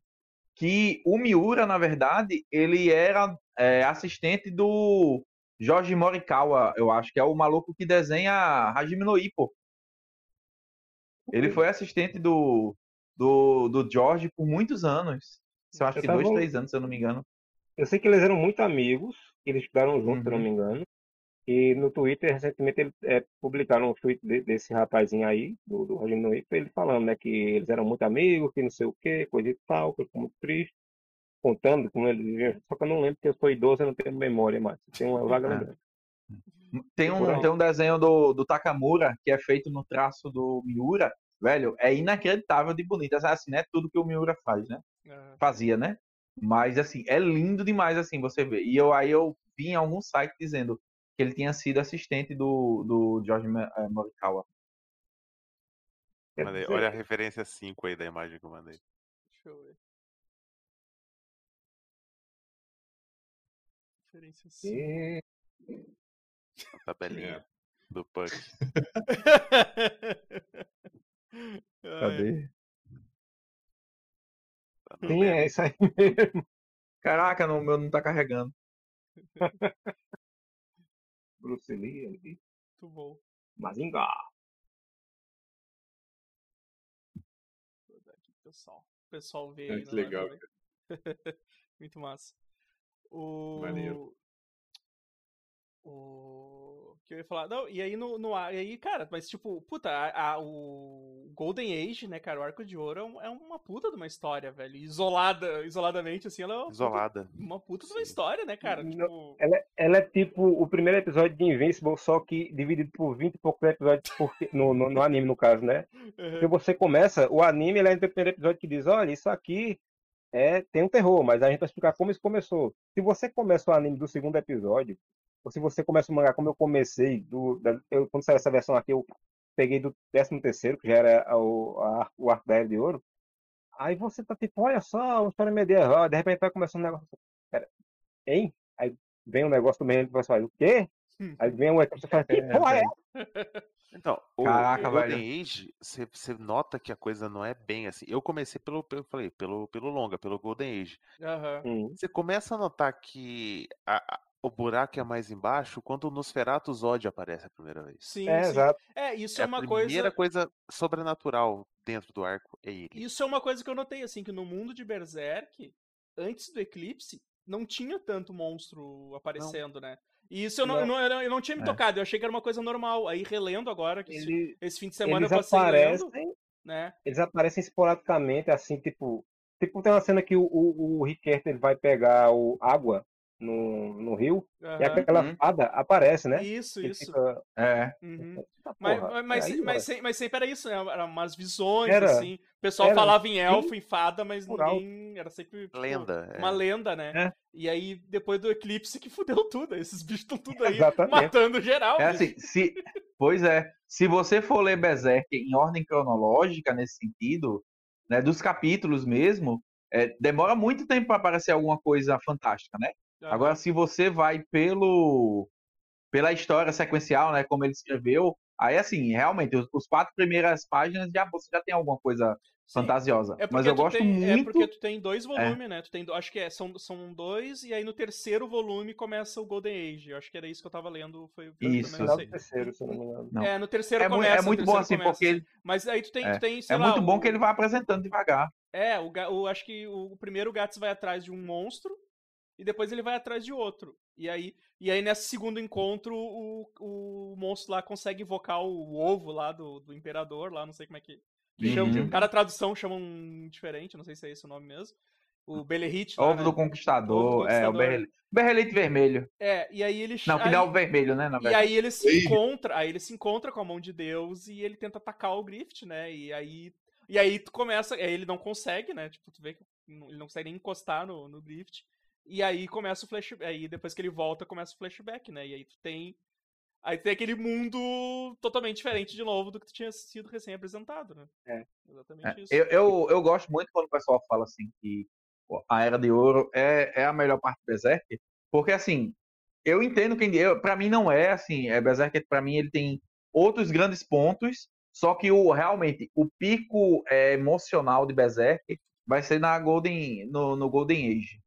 que o Miura, na verdade, ele era é, assistente do Jorge Morikawa, eu acho, que é o maluco que desenha Hajime no Ippo. Ele foi assistente do, do, do George por muitos anos. Eu acho Eu que dois, três anos, se eu não me engano. Eu sei que eles eram muito amigos, eles estudaram juntos, se eu não Uhum. me engano. E no Twitter, recentemente, eles é, publicaram um tweet de- desse rapazinho aí, do, do Rogério ele falando, né, que eles eram muito amigos, que não sei o quê, coisa e tal, que eu fico muito triste, contando como eles viviam. Só que eu não lembro, porque eu sou idoso e não tenho memória mais. Tem uma vaga É. lembrança. Tem um, tem um desenho do, do Takamura que é feito no traço do Miura. Velho, é inacreditável de bonito. Assim, não é tudo que o Miura faz, né? Aham. Fazia, né? Mas, assim, é lindo demais, assim, você vê. E eu, aí eu vi em algum site dizendo que ele tinha sido assistente do, do George eh, Morikawa. Mandei- Olha a referência 5 aí da imagem que eu mandei. Deixa eu ver. Referência sim. e- A tabelinha do Puck. Ai, Tá Sim, é isso aí mesmo. Caraca, no meu não tá carregando. Bruce Lee, ali, Muito bom. Mazinga. Vou dar aqui pro pessoal. O pessoal vê aí que na- legal, Muito massa. O. Maneiro. O. que eu ia falar? Não, e aí no, no e aí, cara, mas tipo, puta, a, a- o Golden Age, né, cara, o Arco de Ouro é, um- é uma puta de uma história, velho. Isolada, isoladamente, assim, ela é uma puta, Isolada. uma puta de uma história, né, cara? Não- Tipo. Ela, é- ela é tipo o primeiro episódio de Invincible, só que dividido por 20 e poucos episódios por- no, no, no anime, no caso, né? Porque você começa, o anime ele é o primeiro episódio que diz, olha, isso aqui é, tem um terror, mas a gente vai explicar como isso começou. Se você começa o anime do segundo episódio, se você começa o mangá como eu comecei, do, da- eu, quando saiu essa versão aqui, eu peguei do 13 terceiro, que já era o, a, o arco da Era de Ouro, aí você tá tipo, olha só, uma história medieval, de repente vai começando um negócio, pera, hein? Aí vem um negócio do meio, você fala, o quê? Hum. Aí vem um você fala, que É, porra é? Então, o, Caraca, o Golden. Age, você nota que a coisa não é bem assim. Eu comecei pelo, pelo, falei, pelo, pelo longa, pelo Golden Age. Você começa a notar que a- o buraco é mais embaixo quando o Nosferatu Zod aparece a primeira vez. Sim, É, sim. exato. É, isso É é a uma primeira coisa. coisa sobrenatural dentro do arco, é ele. Isso é uma coisa que eu notei, assim, que no mundo de Berserk, antes do eclipse, não tinha tanto monstro aparecendo, né? E isso eu não, Não. eu não, eu não- não tinha me É. tocado, eu achei que era uma coisa normal. Aí relendo agora, que esse, Ele, esse fim de semana eles eu passei lendo, aparecem, né? eles aparecem esporadicamente, assim, tipo. Tipo, tem uma cena que o, o, o Riquet, ele vai pegar o água no, no rio, e Aham. aquela Uhum. fada aparece, né? Isso, Ele isso. fica, É. Uhum. "Eita Mas, porra, mas, mas, peraí, mas, mano." sem- mas sempre era isso, né? Eram umas visões, Era. assim. O pessoal Era, falava em sim. elfo, em fada, mas alto. ninguém. Era sempre. tipo, Lenda. Uma é. lenda, né? É. E aí, depois do eclipse, que fudeu tudo. Esses bichos estão tudo aí Exatamente. matando geral. É assim, se, pois é, se você for ler Berserk em ordem cronológica nesse sentido, né, dos capítulos mesmo, é, demora muito tempo para aparecer alguma coisa fantástica, né? Agora, se você vai pelo pela história sequencial, né, como ele escreveu, aí assim, realmente, os, os quatro primeiras páginas já você já tem alguma coisa Sim. fantasiosa. É porque Mas eu tu gosto tem, muito. É porque tu tem dois volumes, né? Tu tem, acho que é, são, são dois, e aí no terceiro volume começa o Golden Age. Eu acho que era isso que eu tava lendo. Foi, foi Isso. isso terceiro, se eu não me engano. Não. É, no terceiro É, mui- começa. é muito bom assim, começa, porque ele, Mas aí tu tem, tu tem sei é lá, muito bom o- que ele vai apresentando devagar. É, o, o- acho que o, o primeiro Gats vai atrás de um monstro e depois ele vai atrás de outro. E aí, e aí nesse segundo encontro, o, o monstro lá consegue invocar o, ovo lá do, do imperador, lá, não sei como é que. Uhum. cada tradução chama um diferente, não sei se é esse o nome mesmo. O Belerite. lá, Ovo né? do Conquistador, Ovo do é, o Conquistador. Berrelite. Vermelho. É, e aí ele Não, que é o vermelho, né? Na E verdade. aí ele se Ei. encontra, aí ele se encontra com a mão de Deus e ele tenta atacar o Grift, né? E aí e aí tu começa, aí ele não consegue, né? Tipo, tu vê que não- ele não consegue nem encostar no, no Grift. E aí começa o flashback, aí depois que ele volta começa o flashback, né? E aí tu tem aí tem aquele mundo totalmente diferente de novo do que tu tinha sido recém apresentado, né? É. Exatamente É, isso. eu, eu, eu gosto muito quando o pessoal fala assim que a Era de Ouro é, é a melhor parte do Berserk, porque assim, eu entendo quem eu, para mim não é assim, é Berserk para mim ele tem outros grandes pontos, só que o realmente o pico é, emocional de Berserk vai ser na Golden no, no Golden Age.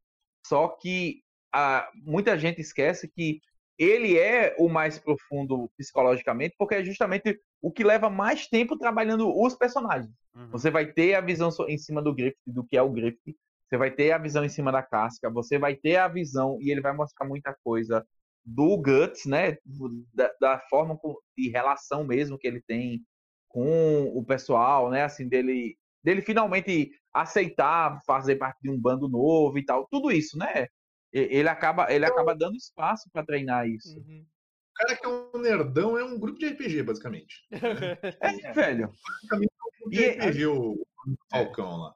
Só que a, muita gente esquece que ele é o mais profundo psicologicamente, porque é justamente o que leva mais tempo trabalhando os personagens. Uhum. Você vai ter a visão em cima do Grift, do que é o Grift. Você vai ter a visão em cima da casca. Você vai ter a visão, e ele vai mostrar muita coisa do Guts, né? Da, da forma de relação mesmo que ele tem com o pessoal, né? Assim, dele, dele finalmente aceitar fazer parte de um bando novo e tal. Tudo isso, né? Ele acaba, ele acaba dando espaço para treinar isso. Uhum. O cara que é um nerdão é um grupo de RPG, basicamente. É, velho. Basicamente é um grupo de RPG, o Falcão lá.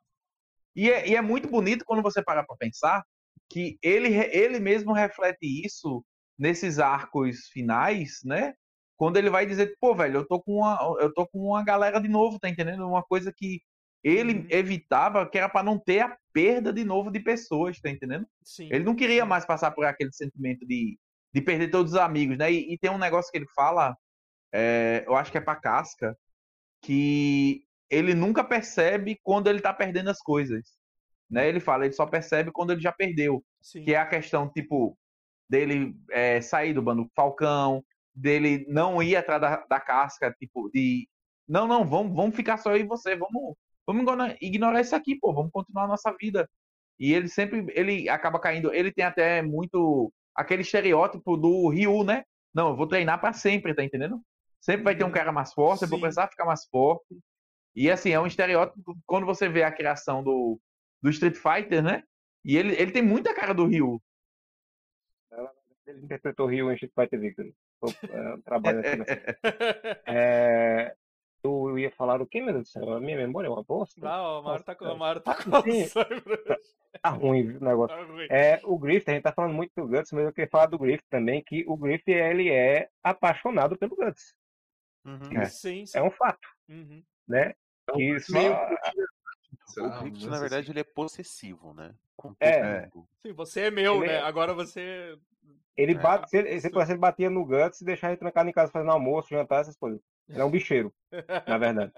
E é, e é muito bonito quando você para pra pensar que ele, ele mesmo reflete isso nesses arcos finais, né? Quando ele vai dizer, pô, velho, eu tô com uma, eu tô com uma galera de novo, tá entendendo? Uma coisa que ele Uhum. evitava, que era pra não ter a perda de novo de pessoas, tá entendendo? Sim. Ele não queria mais passar por aquele sentimento de, de perder todos os amigos, né? E, e tem um negócio que ele fala, é, eu acho que é pra casca, que ele nunca percebe quando ele tá perdendo as coisas. Né? Ele fala, ele só percebe quando ele já perdeu. Sim. Que é a questão, tipo, dele é, sair do bando Falcão, dele não ir atrás da, da casca, tipo, de. Não, não, vamos, vamos ficar só eu e você, vamos, vamos ignorar- isso aqui, pô, vamos continuar a nossa vida. E ele sempre, ele acaba caindo, ele tem até muito aquele estereótipo do Ryu, né? Não, eu vou treinar para sempre, tá entendendo? Sempre vai ter um cara mais forte, eu vou precisar ficar mais forte. E assim, é um estereótipo quando você vê a criação do, do Street Fighter, né? E ele, ele tem muita cara do Ryu. Ele interpretou Rio em Street Fighter Victory. Foi, é, um trabalho assim. É, eu ia falar o quê, meu Deus do céu? A minha memória é uma bosta. Ah, o Mario tá com, o Mario tá com. Alzheimer. Tá ruim o negócio. Tá ruim. É, o Griff, a gente tá falando muito do Guts, mas eu queria falar do Griff também, que o Griff, ele é apaixonado pelo Guts. Uhum. É. Sim, sim. É um fato, Uhum. né? Que só- meio O? Griffith, na verdade, ele é possessivo, né? Com É. Sim, você é meu, Ele né? é- Agora você. ele É, bate, se ele, se ele batia no Guts e deixar ele trancado em casa fazendo almoço, jantar, essas coisas. Ele é um bicheiro, na verdade.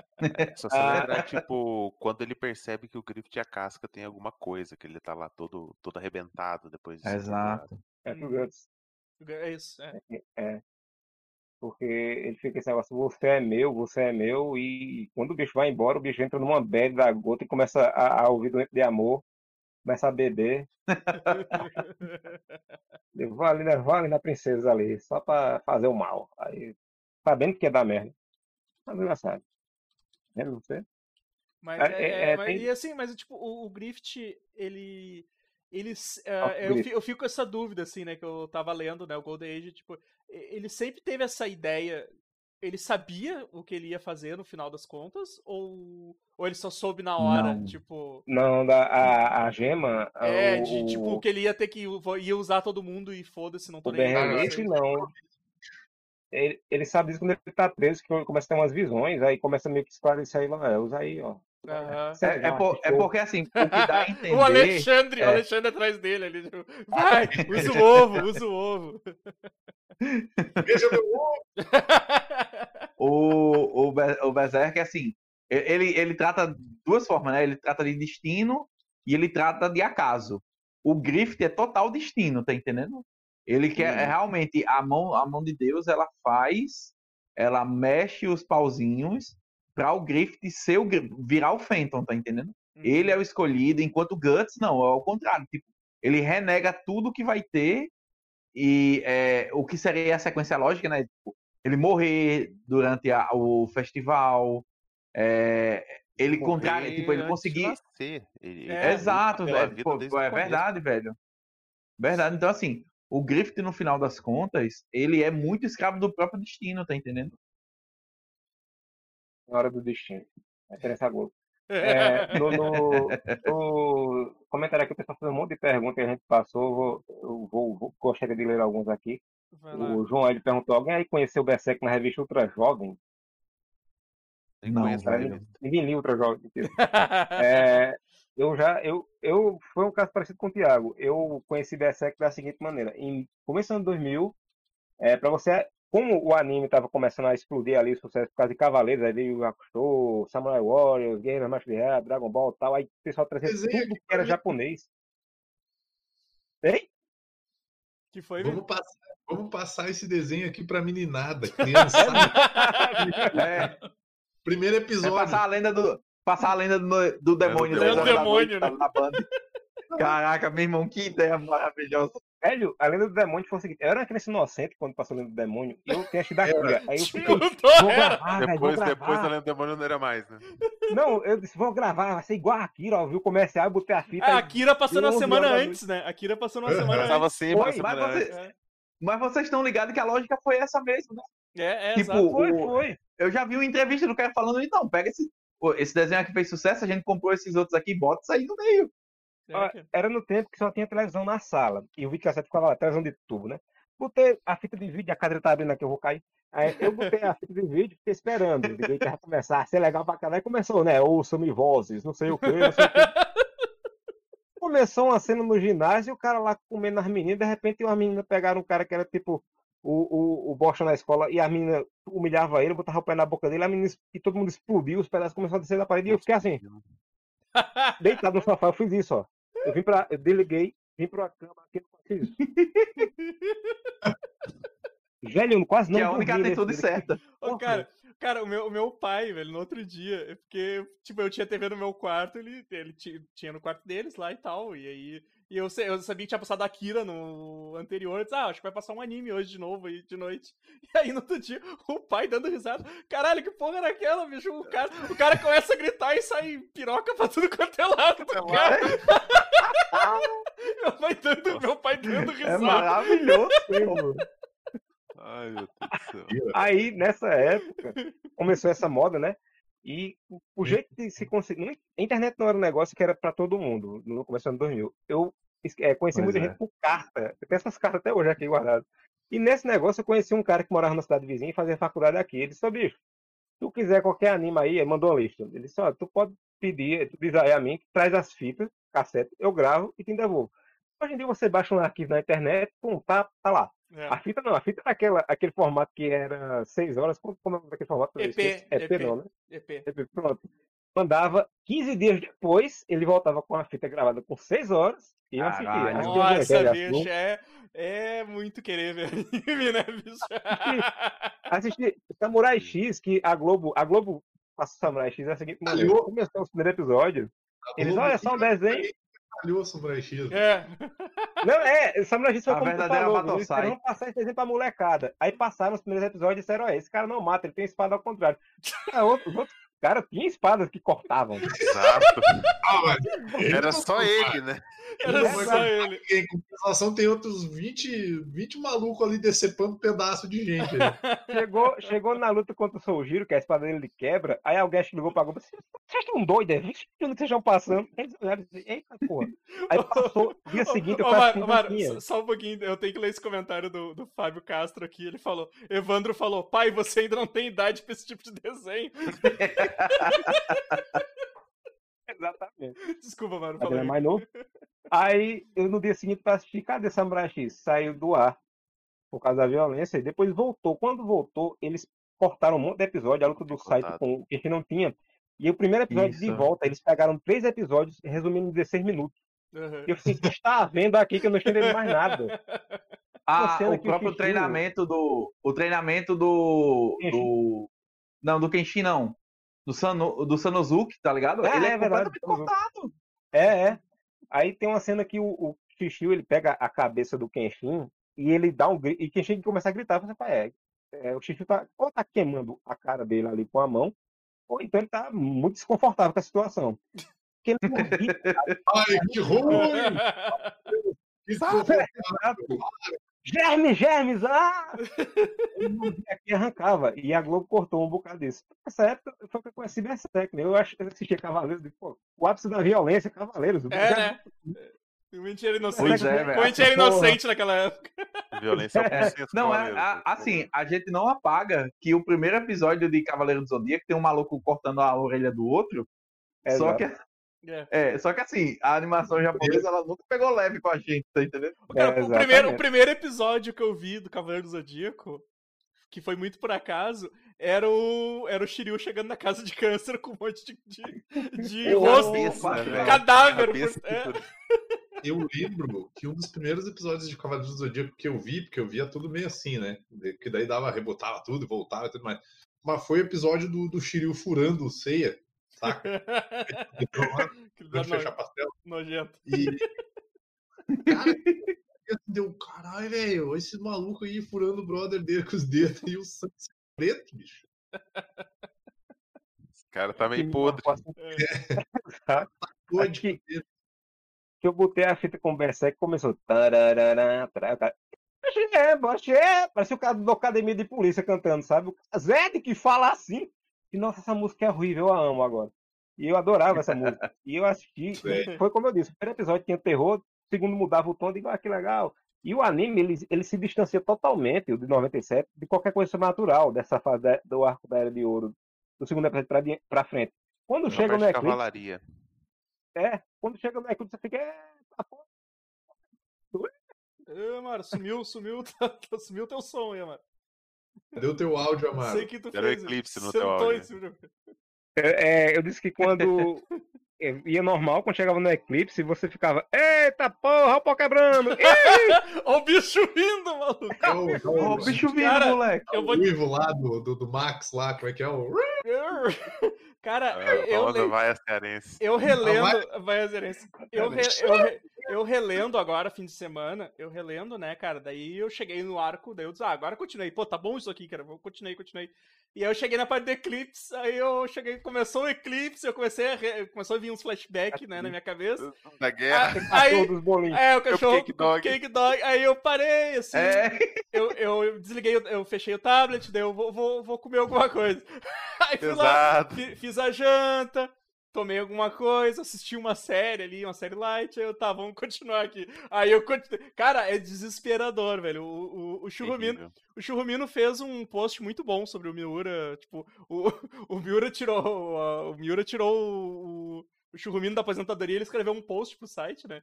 Só se Ah. lembrar, tipo, quando ele percebe que o Griffith e a casca tem alguma coisa, que ele tá lá todo, todo arrebentado depois torturado. Exato. É pro Hum. Guts. É isso. É. É. Porque ele fica esse negócio, você é meu, você é meu, e quando o bicho vai embora, o bicho entra numa bad da gota e começa a, a ouvir doente de amor, começa a beber. Eu vou ali, né, vou ali na princesa ali, só pra fazer o mal. Aí, sabendo que ia dar merda. Mas engraçado. É você? Mas É, é, é, é, é, mas- tem- E assim, mas tipo, o, o Grift, ele. ele Nossa, eu, Grift. fi- eu fico com essa dúvida, assim, né? Que eu tava lendo, né? O Golden Age, tipo, ele sempre teve essa ideia. Ele sabia o que ele ia fazer no final das contas? Ou, ou ele só soube na hora? Não. Tipo. Não, da, a, a gema. É, o, de tipo, que ele ia ter que ia usar todo mundo e foda-se, não tô O nem. Ah, sei. não. Ele, ele sabe disso quando ele tá preso, que começa a ter umas visões, aí começa meio que esclarecer aí, lá, é, usa aí, ó. Você É, é por- é porque assim, o que dá a entender. O Alexandre, o é. Alexandre atrás dele ali. Tipo, vai, usa o ovo, usa o ovo. Veja meu ovo! o, o, Be- o Berserk, assim, e- ele, ele trata duas formas, né? Ele trata de destino e ele trata de acaso. O Grift é total destino, tá entendendo? Ele quer realmente a mão, a mão de Deus, ela faz, ela mexe os pauzinhos para o Grift ser o, virar o Phantom, tá entendendo? Ele é o escolhido, enquanto o Guts não, é o contrário. Tipo, ele renega tudo que vai ter e é, o que seria a sequência lógica, né? Tipo, ele morrer durante a- o festival, é, ele Morrer contrário, tipo, ele conseguir. Ele- É, Exato, velho. Pô, é começo. verdade, velho. Verdade. Então, assim, o Griffith, no final das contas, ele é muito escravo do próprio destino, tá entendendo? Na hora do destino. Referência a Globo. É, no, no, no comentário aqui, o pessoal fez um monte de perguntas que a gente passou. Eu vou, eu vou, vou- gostaria de ler alguns aqui. Vai. O João ele perguntou: alguém aí conheceu o Berserk na revista Ultra Jovem? Não, revista. Ninguém liu Ultra Jovem. É, eu já, eu, eu, foi um caso parecido com o Thiago. Eu conheci Berserk da seguinte maneira: em começando em 2000, é, para você, como o anime estava começando a explodir ali, o sucesso por causa de Cavaleiros, aí veio o Hakusho, Samurai Warriors, Guerra Master Rap, Dragon Ball e tal, aí o pessoal trazia Desenho tudo que era japonês. Ei? que foi, Vamos passar, vamos passar esse desenho aqui pra meninada, criançada. É, Primeiro é episódio. passar a lenda do. Passar a lenda do, do demônio. do dez horas da demônio, né? na banda. Caraca, meu irmão, que ideia maravilhosa. Velho, a lenda do demônio foi o seguinte: eu era uma criança inocente quando passou a lenda do demônio, eu tinha assistido aquilo. Aí eu fiquei, vou gravar, vou Depois, gravar. depois da Lenda do Demônio não era mais, né? Não, eu disse, vou gravar, vai ser igual a Akira, ó, viu o comercial, eu botei a fita. Ah, a aí- Akira uma Onze semana da antes, né? A Akira passando uma semana Passava antes. sempre Oi, a semana mas você- antes. É, Mas vocês estão ligados que a lógica foi essa mesmo, né? é, é Tipo, exato. Foi, o- foi. Eu já vi uma entrevista do cara falando, então, pega esse, esse desenho aqui fez sucesso, a gente comprou esses outros aqui, bota isso aí no meio. É. Era no tempo que só tinha televisão na sala. E o videocassete ficava lá, televisão de tubo, né? Botei a fita de vídeo, a cadeira tá abrindo aqui, eu vou cair. Aí eu botei a fita de vídeo, fiquei esperando. Liguei que ia começar a ser legal pra caralho. Aí começou, né? Ouçam-me vozes, não sei o quê, não sei o quê. Começou uma cena no ginásio, o cara lá comendo as meninas, de repente as meninas pegaram um cara que era tipo o, o, o bosta na escola e a menina humilhava ele, botava o pé na boca dele, a menina, e todo mundo explodiu, os pedaços começaram a descer da parede e eu fiquei assim, deitado no sofá, eu fiz isso, ó. Eu vim pra. Eu desliguei, vim pra cama aqui eu fiz isso. Velho, eu quase não que é a única atitude certa. Ô, cara, Cara, o meu, o meu pai, velho, no outro dia, é porque, tipo, eu tinha TV no meu quarto, ele, ele ti- tinha no quarto deles lá e tal, e aí. E eu, sei- eu sabia que tinha passado a Akira no anterior. Eu disse, ah, acho que vai passar um anime hoje de novo aí, de noite. E aí no outro dia, o pai dando risada. Caralho, que porra era aquela, bicho? O cara, o cara começa a gritar e sai piroca pra tudo quanto é lado do cara. meu pai dando, meu pai dando É risada. maravilhoso. Ai, meu Deus do céu. Aí, nessa época, começou essa moda, né? E o, jeito de se conseguir. não- A internet não era um negócio que era pra todo mundo, no começo do ano 2000. Eu é, conheci Pois muita é. gente por carta. Eu tenho essas cartas até hoje aqui guardadas. E nesse negócio eu conheci um cara que morava na cidade vizinha e fazia faculdade aqui. Ele disse: "Ô, bicho, se tu quiser qualquer anime aí, ele mandou uma lista. Ele disse: Ó, tu pode pedir, tu diz aí a mim, que traz as fitas, cassete, eu gravo e te devolvo. Hoje em dia você baixa um arquivo na internet, pum, tá, tá lá. É. A fita não, a fita era aquela, aquele formato que era 6 horas, como, como é aquele formato? Eu EP, esqueci. EP, EP. não, né? EP. EP, pronto. Mandava 15 dias depois, ele voltava com a fita gravada com 6 horas eu. Caralho. Assistia o Nossa, Evangelho, bicho, é, é muito querer ver anime, né, bicho? Assisti Samurai X, que a Globo, a Globo passa Samurai X é a seguinte maneira. Aliou. Começou os primeiros episódios, A eles, olha só um desenho. Falhou Samurai X. É. Não, é, Samurai X foi A como tu verdadeira falou, eles queriam passar esse desenho pra molecada. Aí passaram os primeiros episódios e disseram, ó, esse cara não mata, ele tem espada ao contrário. Ah, outro- Os outros caras tinham espadas que cortavam. Exato. Ah, mas Era só ele, né? Era só ele. em compensação tem outros 20, 20 malucos ali decepando pedaço de gente. Chegou, chegou na luta contra o Soujiro, que a espada dele quebra, aí alguém ligou pra Globo e disse, vocês estão doidos, é 20 minutos que vocês estão passando. Eles olharam e disseram, eita porra. Aí passou, dia seguinte eu Mário, Mário, só- só um pouquinho, eu tenho que ler esse comentário do, do Fábio Castro aqui. Ele falou: Evandro falou, pai, você ainda não tem idade pra esse tipo de desenho. Exatamente. Desculpa, mano. É Falei. mais novo. Aí eu no dia seguinte pra assistir, cadê Samurai X? Saiu do ar por causa da violência e depois voltou. Quando voltou, eles cortaram um monte de episódio, a luta do site com o que não tinha. E o primeiro episódio de Isso. volta, eles pegaram três episódios resumindo em 16 minutos. E eu fiquei, o que está vendo aqui que eu não entendi mais nada. Ah, o próprio treinamento do. O treinamento do. Kenshin. do não, do Kenshin não. Do, Sano, do Sanosuke, tá ligado? Ah, Ele é, é verdade, cortado. É, é. Aí tem uma cena que o, o Shishio, ele pega a cabeça do Kenshin e ele dá um grito. E Kenshin começa a gritar. Você fala, é, é, o Shishio tá, ou tá queimando a cara dele ali com a mão, ou então ele tá muito desconfortável com a situação. Porque ele não Ai, que ruim! Que desconfortável. Germes, germes, ah! Aqui e arrancava. E a Globo cortou um bocado disso. Nessa época foi que eu conheci Berserk, né? Eu acho que eu assistia Cavaleiros, e, pô, o ápice da violência, Cavaleiros. É, né? Realmente era inocente. Pois é, velho. Realmente era Porra. inocente naquela época. Violência consenso. Não, é, a- assim, a gente não apaga que o primeiro episódio de Cavaleiro do Zodíaco tem um maluco cortando a orelha do outro. Só Exato. que, É. é, só que assim, a animação japonesa ela nunca pegou leve com a gente, tá entendendo? Cara, É, o, primeiro, o primeiro episódio que eu vi do Cavaleiro do Zodíaco, que foi muito por acaso, era o, era o Shiryu chegando na casa de câncer com um monte de, de, de Eu rosto, Cabeça, Opa, velho. cadáver. Cabeça por- é. Eu lembro que um dos primeiros episódios de Cavaleiros do Zodíaco que eu vi, porque eu via tudo meio assim, né? Que daí dava, rebotava tudo, voltava e tudo mais. Mas foi o episódio do, do Shiryu furando o ceia, saca? Então, da de fechar no- pastel. nojento. E. Cara, eu deu, caralho, velho, esse maluco aí furando o brother dele com os dedos e o sangue preto, bicho. Esse cara tá meio podre. Doido. que, que eu botei a fita com o Berserk começou. tararara, tararara, É, é. Parece o cara da academia de polícia cantando, sabe? O Zed que fala assim. E nossa, essa música é horrível, eu a amo agora. E eu adorava essa música. E eu assisti. Sim. Foi como eu disse: o primeiro episódio tinha terror, o segundo mudava o tom, eu digo, ah, que legal. E o anime, ele, ele se distancia totalmente, o de 97, de qualquer coisa sobrenatural, dessa fase da- do arco da Era de Ouro, do segundo episódio pra frente. Quando Uma chega no Eclipse, cavalaria. é, quando chega no Eclipse, você fica. É, tá porra. É, mano, sumiu, sumiu, tá- sumiu teu som aí, mano. Cadê o teu áudio, Não amado? sei o que tu Era o fez. eclipse no teu áudio. de- É, é, eu disse que quando é, ia normal, quando chegava no eclipse, você ficava, eita porra, o pau quebrando! Ó o bicho vindo, mano. maluco. É o, é Ó, o, o bicho vindo, Cara, moleque. Eu vou. Ruivo lá do, do, do Max lá, como é que é o. Cara, A eu, le- vai cearense. eu relendo. Vai, Azerense. Eu, re- eu, re- eu relendo agora, fim de semana, eu relendo, né, cara? Daí eu cheguei no arco, daí eu disse, ah, agora continuei. Pô, tá bom isso aqui, cara. Eu continuei, continuei. E aí eu cheguei na parte do Eclipse, aí eu cheguei, começou o Eclipse, eu comecei a. Re... Começou a vir uns flashbacks, né, na minha cabeça. Da guerra. Ah, Aí, bolinhos. é, o cachorro. cake dog. Cake dog. Aí eu parei, assim. É, Eu, eu desliguei, eu fechei o tablet, daí eu vou, vou, vou comer alguma coisa. Aí fui lá, Exato. fi- fiz a janta, tomei alguma coisa, assisti uma série ali, uma série light, aí eu, tá, vamos continuar aqui. Aí eu continuei. Cara, é desesperador, velho. O, o, o, Churrumino, o Churrumino fez um post muito bom sobre o Miura. Tipo, o, o Miura tirou. O, o Miura tirou o, o Churrumino da aposentadoria, ele escreveu um post pro site, né?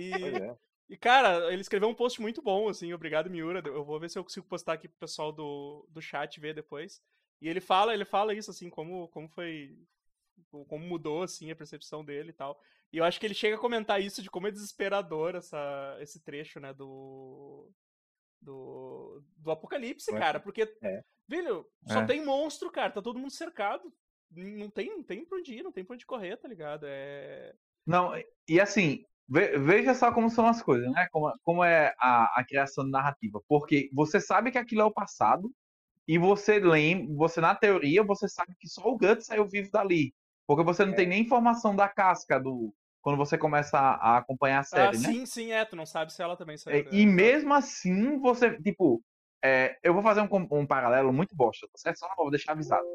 E, é. e, cara, ele escreveu um post muito bom, assim, obrigado, Miura. Eu vou ver se eu consigo postar aqui pro pessoal do, do chat ver depois. E ele fala, ele fala isso, assim, como, como foi. Como mudou, assim, a percepção dele e tal. E eu acho que ele chega a comentar isso de como é desesperador essa, esse trecho, né, do. Do, do Apocalipse, cara. Porque, É. velho, só É. tem monstro, cara. Tá todo mundo cercado. Não tem, não tem pra onde ir, não tem pra onde correr, tá ligado? É. Não, e assim, ve- veja só como são as coisas, né? Como, como é a, a criação de narrativa. Porque você sabe que aquilo é o passado, e você lembra, você na teoria, você sabe que só o Guts saiu vivo dali. Porque você não tem nem informação da casca do. Quando você começa a, a acompanhar a Ah, série, né? sim, sim, é. Tu não sabe se ela também É, saiu. E mesmo assim, você, tipo, é, eu vou fazer um, um paralelo muito bosta, tá certo? Só vou deixar avisado.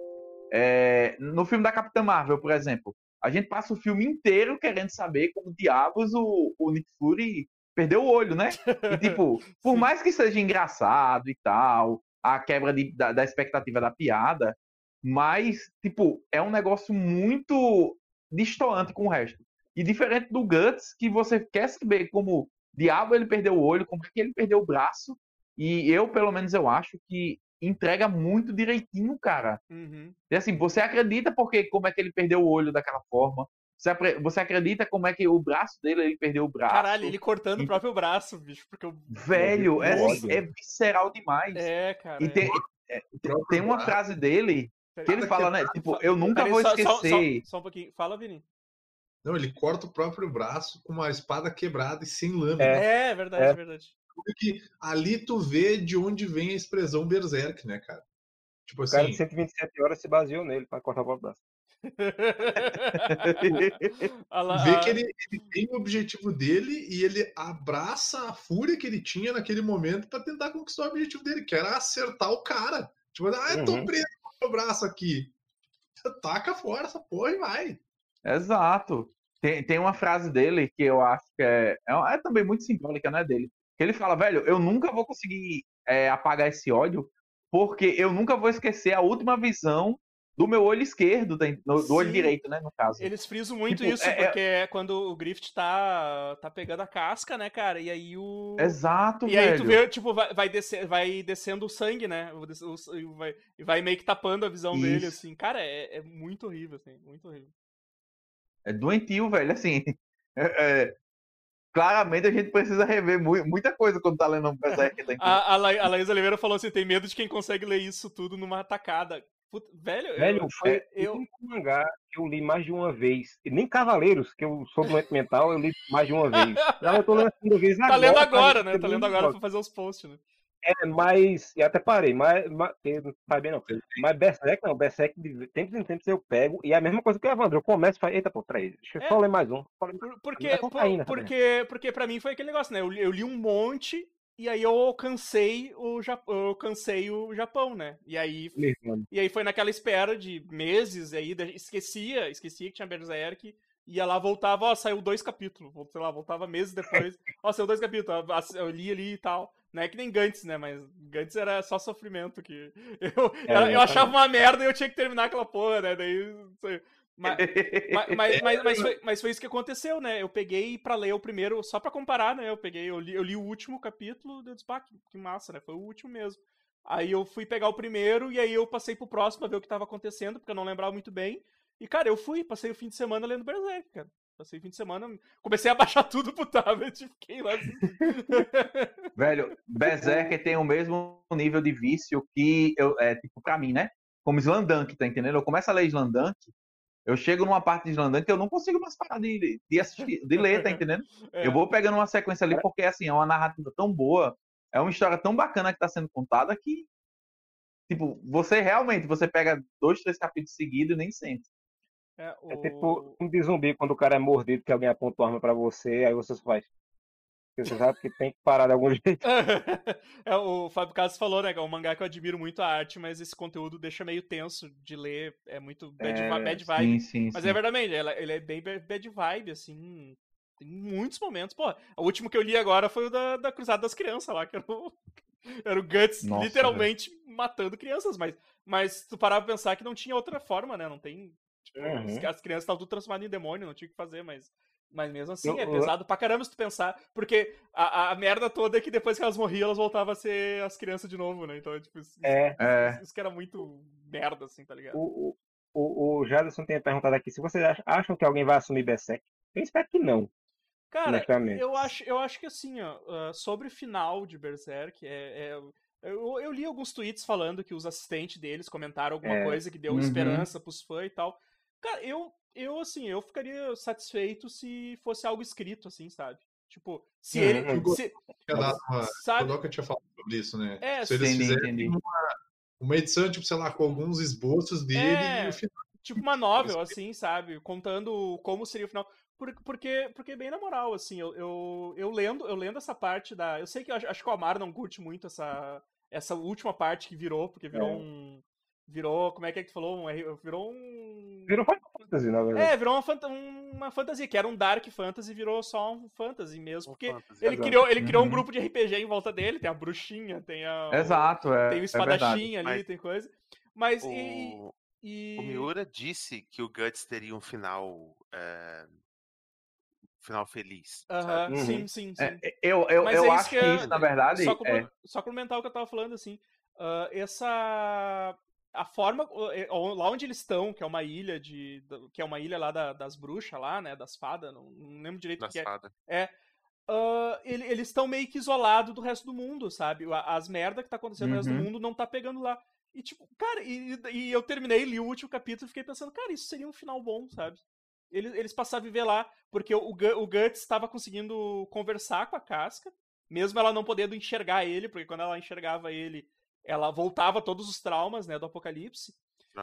É, no filme da Capitã Marvel, por exemplo, a gente passa o filme inteiro querendo saber como diabos o, o Nick Fury perdeu o olho, né? E, tipo, por mais que seja engraçado e tal, a quebra de- da, da expectativa da piada, mas, tipo, é um negócio muito distoante com o resto. E diferente do Guts, que você quer saber como diabo ele perdeu o olho, como é que ele perdeu o braço, e eu, pelo menos, eu acho que entrega muito direitinho, cara. Uhum. E assim, você acredita porque como é que ele perdeu o olho daquela forma, você, acredita como é que o braço dele, ele perdeu o braço. Caralho, ele cortando o E- próprio braço, bicho, porque o. Velho, é, é visceral demais. É, cara. E tem, é. tem uma frase dele que ele fala, né? Tipo, eu nunca Peraí, vou só- só- esquecer. Só, só um pouquinho. Fala, Vini. Não, ele corta o próprio braço com uma espada quebrada e sem lâmina. É. É, verdade, É. verdade. Porque ali tu vê de onde vem a expressão berserk, né, cara? Tipo O cara assim, de 127 horas se baseou nele pra cortar o próprio braço. Olha lá, vê que ele, ele tem o objetivo dele e ele abraça a fúria que ele tinha naquele momento pra tentar conquistar o objetivo dele, que era acertar o cara. Tipo, ah, eu tô Uhum. preso o braço aqui. Taca fora essa porra e vai. Exato. Tem, tem uma frase dele que eu acho que é, é, é também muito simbólica, né, dele. Que ele fala, velho, eu nunca vou conseguir é, apagar esse ódio, porque eu nunca vou esquecer a última visão do meu olho esquerdo, do olho Sim. direito, né, no caso. Eles frisam muito Tipo, isso, é- é- porque é quando o Grift tá, tá pegando a casca, né, cara? E aí o. Exato, E aí velho. tu vê, tipo, vai, vai, descer, vai descendo o sangue, né? O e vai, vai meio que tapando a visão dele, Isso. assim. Cara, é, é muito horrível, assim. Muito horrível. É doentio, velho, assim. é- é, claramente a gente precisa rever mu- muita coisa quando tá lendo um Berserk. Tá A, a, La- a Laís Oliveira falou assim: tem medo de quem consegue ler isso tudo numa tacada. Puta, velho, Velho, eu, foi eu- o mangá que eu li mais de uma vez. E nem Cavaleiros, que eu sou doente mental, eu li mais de uma vez. Já eu tô lendo a segunda vez agora. tá lendo agora, ver né? Tá eu lendo agora pra fazer os posts, né? É, mas. E até parei, mas. mas eu não sabia não. Mas Berserk não, Berserk de tempos em tempos eu pego. E é a mesma coisa que o Evandro. Eu começo e falo, eita, pô, peraí, deixa eu É. só ler mais um. Ler- Por- Porque, É por- porque, porque pra mim foi aquele negócio, né? Eu, eu li um monte e aí eu alcancei o, Ja- eu alcancei o Japão, né? E aí, e aí foi naquela espera de meses, aí esquecia, esquecia que tinha Berserk, ia lá, voltava, ó, saiu dois capítulos, sei lá, voltava meses depois, ó, saiu dois capítulos, eu- li ali e tal. Não é que nem Gantz, né? Mas Gantz era só sofrimento que. Eu, É, eu, eu achava uma merda e eu tinha que terminar aquela porra, né? Daí. Mas, mas, mas, mas, foi, mas foi isso que aconteceu, né? Eu peguei pra ler o primeiro, só pra comparar, né? Eu peguei, eu li, eu li o último capítulo, eu disse, que, que massa, né? Foi o último mesmo. Aí eu fui pegar o primeiro e aí eu passei pro próximo pra ver o que tava acontecendo, porque eu não lembrava muito bem. E, cara, eu fui, passei o fim de semana lendo Berserk, cara. Passei o fim de semana, comecei a baixar tudo pro tablet e fiquei lá. Velho, Berserker tem o mesmo nível de vício que eu, é, tipo, pra mim, né? Como Slandunk, tá entendendo? Eu começo a ler Slandunk, eu chego numa parte de que eu não consigo mais parar de, de assistir, de ler, tá entendendo? É. Eu vou pegando uma sequência ali porque, assim, é uma narrativa tão boa, é uma história tão bacana que tá sendo contada que, tipo, você realmente, você pega dois, três capítulos seguidos e nem sente. É, É o- tipo um de zumbi quando o cara é mordido, que alguém aponta uma arma pra você, aí você só faz. Porque Você sabe que tem que parar de algum jeito. é, o Fábio Casos falou, né? É um mangá que eu admiro muito a arte, mas esse conteúdo deixa meio tenso de ler. É muito bad, É, bad vibe. Sim, sim, Mas sim. é verdade, ele, é bem ba- bad vibe, assim. Tem muitos momentos. Pô, o último que eu li agora foi o da, da Cruzada das Crianças lá, que era o, era o Guts Nossa, literalmente matando crianças, mas, mas tu parar pra pensar que não tinha outra forma, né? Não tem. tipo, Uhum. as, as crianças estavam tudo transformadas em demônio, não tinha o que fazer, mas. Mas mesmo assim, Eu- é eu- pesado pra caramba se tu pensar, porque a, a merda toda é que depois que elas morriam, elas voltavam a ser as crianças de novo, né? Então, tipo, isso, É, É. isso, que era muito merda, assim, tá ligado? o, o, o, o Jadson tem perguntado aqui se vocês ach- acham que alguém vai assumir Berserk. Eu espero que não. Cara, eu acho, eu acho que assim, ó, sobre o final de Berserk, é, é- eu, eu li alguns tweets falando que os assistentes deles comentaram alguma É. coisa que deu Uhum. esperança pros fãs e tal. Cara, eu, eu assim, eu ficaria satisfeito se fosse algo escrito, assim, sabe? Tipo, se Uhum. ele. Eu se- uma- O sabe? Tinha falado sobre isso, né? É, Se eles Entendi, fizerem entendi. uma, uma edição, tipo, sei lá, com alguns esboços dele É. e o final. tipo uma novel, assim, sabe? Contando como seria o final. Por- Porque, porque bem na moral, assim, eu, eu, eu lendo eu lendo essa parte da. Eu sei que eu acho, acho que o Amaro não curte muito essa, essa última parte que virou, porque virou É. um. Virou. Como é que é que tu falou? Um virou um. Virou Final Fantasy, na verdade. É, virou uma, fanta- uma fantasia, que era um Dark Fantasy, virou só um Fantasy mesmo. Um Porque fantasy, ele exato. criou, ele criou um Uhum. grupo de RPG em volta dele, tem a bruxinha, tem a. Exato, é. Tem o é espadachim verdade. ali, Mas tem coisa. Mas. E, O, e... o Miura disse que o Guts teria um final. é, um final feliz. Uhum. sim, sim, sim. É, eu eu, Mas eu é isso acho que que, é- isso, na verdade, só, é, complementar, só complementar o que eu tava falando, assim. ah, essa. A forma. eh, Lá onde eles estão, que é uma ilha de. Que é uma ilha lá da- das bruxas lá, né? Das fadas, não, não lembro direito o que é. espada. ah, ele- eles estão meio que isolados do resto do mundo, sabe? As merdas que tá acontecendo no resto do Uhum. mundo não tá pegando lá. E, tipo, cara, e, e eu terminei, li o último capítulo e fiquei pensando, cara, isso seria um final bom, sabe? Eles, eles passaram a viver lá, porque o, o Guts estava conseguindo conversar com a casca, mesmo ela não podendo enxergar ele, porque quando ela enxergava ele, ela voltava todos os traumas, né, do apocalipse.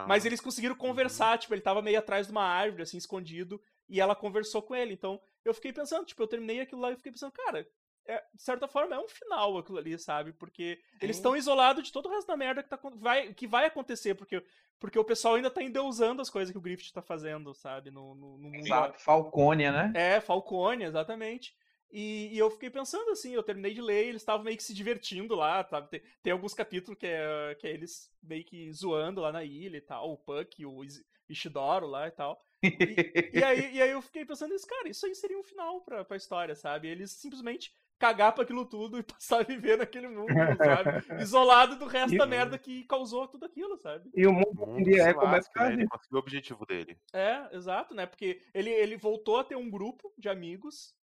Mas Aham. eles conseguiram conversar, tipo, ele tava meio atrás de uma árvore, assim, escondido, e ela conversou com ele. Então, eu fiquei pensando, tipo, eu terminei aquilo lá e fiquei pensando, cara, é, de certa forma é um final aquilo ali, sabe? Porque eles Sim. estão isolados de todo o resto da merda que, tá, vai, que vai acontecer, porque, porque o pessoal ainda tá endeusando as coisas que o Griffith tá fazendo, sabe? No, no, no. Exato, Falcônia, né? É, Falcone, exatamente. E, e eu fiquei pensando assim, eu terminei de ler eles estavam meio que se divertindo lá, sabe? Tem, tem alguns capítulos que é, que é eles meio que zoando lá na ilha e tal, o Puck, o Is- Ishidoro lá e tal. E, e aí, e aí eu fiquei pensando isso, cara, isso aí seria um final pra, pra história, sabe? Eles simplesmente cagar pra aquilo tudo e passar a viver naquele mundo, sabe? Isolado do resto E- da merda que causou tudo aquilo, sabe? E o O mundo em mundo é como é por né? Ele conseguiu o objetivo dele. É, exato, né? Porque ele, ele voltou a ter um grupo de amigos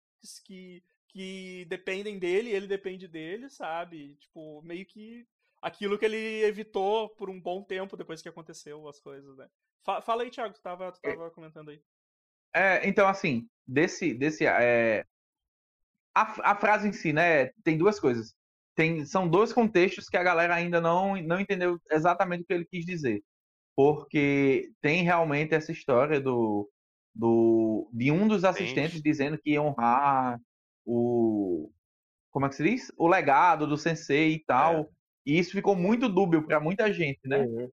que, que dependem dele, ele depende dele, sabe? Tipo, meio que aquilo que ele evitou por um bom tempo depois que aconteceu as coisas, né? Fa- Fala aí, Thiago, tu tava, tu tava comentando aí. É, então, assim, desse. desse é, a, a frase em si, né? Tem duas coisas. Tem, são dois contextos que a galera ainda não, não entendeu exatamente o que ele quis dizer. Porque tem realmente essa história do, do de um dos assistentes dizendo que ia honrar o. Como é que se diz? O legado do sensei e tal. E isso ficou muito dúbio para muita gente, né? Uhum.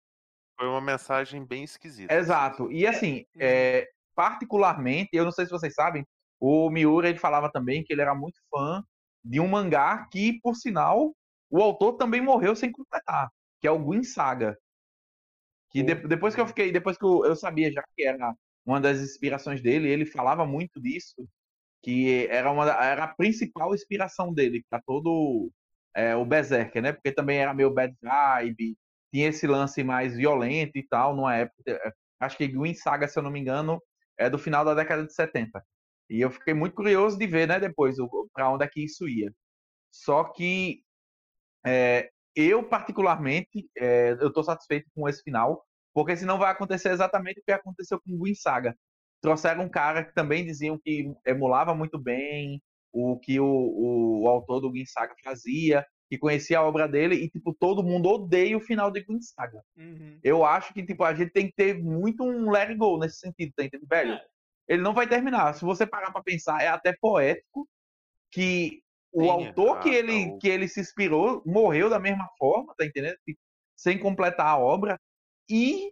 Foi uma mensagem bem esquisita. Exato. E assim, Uhum. é, particularmente, eu não sei se vocês sabem, o Miura ele falava também que ele era muito fã de um mangá que, por sinal, o autor também morreu sem completar, que é o Gwyn Saga. Que de- depois que eu fiquei, depois que eu, eu sabia já que era uma das inspirações dele, ele falava muito disso, que era uma era a principal inspiração dele para todo é, o Berserker, né? Porque também era meio bad vibe, tinha esse lance mais violento e tal, numa época. é, Acho que Gwyn Saga, se eu não me engano, é do final da década de 70. E eu fiquei muito curioso de ver, né, depois, para onde é que isso ia. Só que é, eu, particularmente, é, eu estou satisfeito com esse final, porque senão vai acontecer exatamente o que aconteceu com o Gwyn Saga. Trouxeram um cara que também diziam que emulava muito bem o que o, o, o autor do Gwyn Saga fazia, que conhecia a obra dele, e, tipo, todo mundo odeia o final de Gwyn Saga. Uhum. Eu acho que, tipo, a gente tem que ter muito um let it go nesse sentido, tá entendendo? Velho, É. ele não vai terminar. Se você parar pra pensar, é até poético que o Tem, autor que ah, ele, o- que ele se inspirou morreu da mesma forma, tá entendendo? Sem completar a obra. E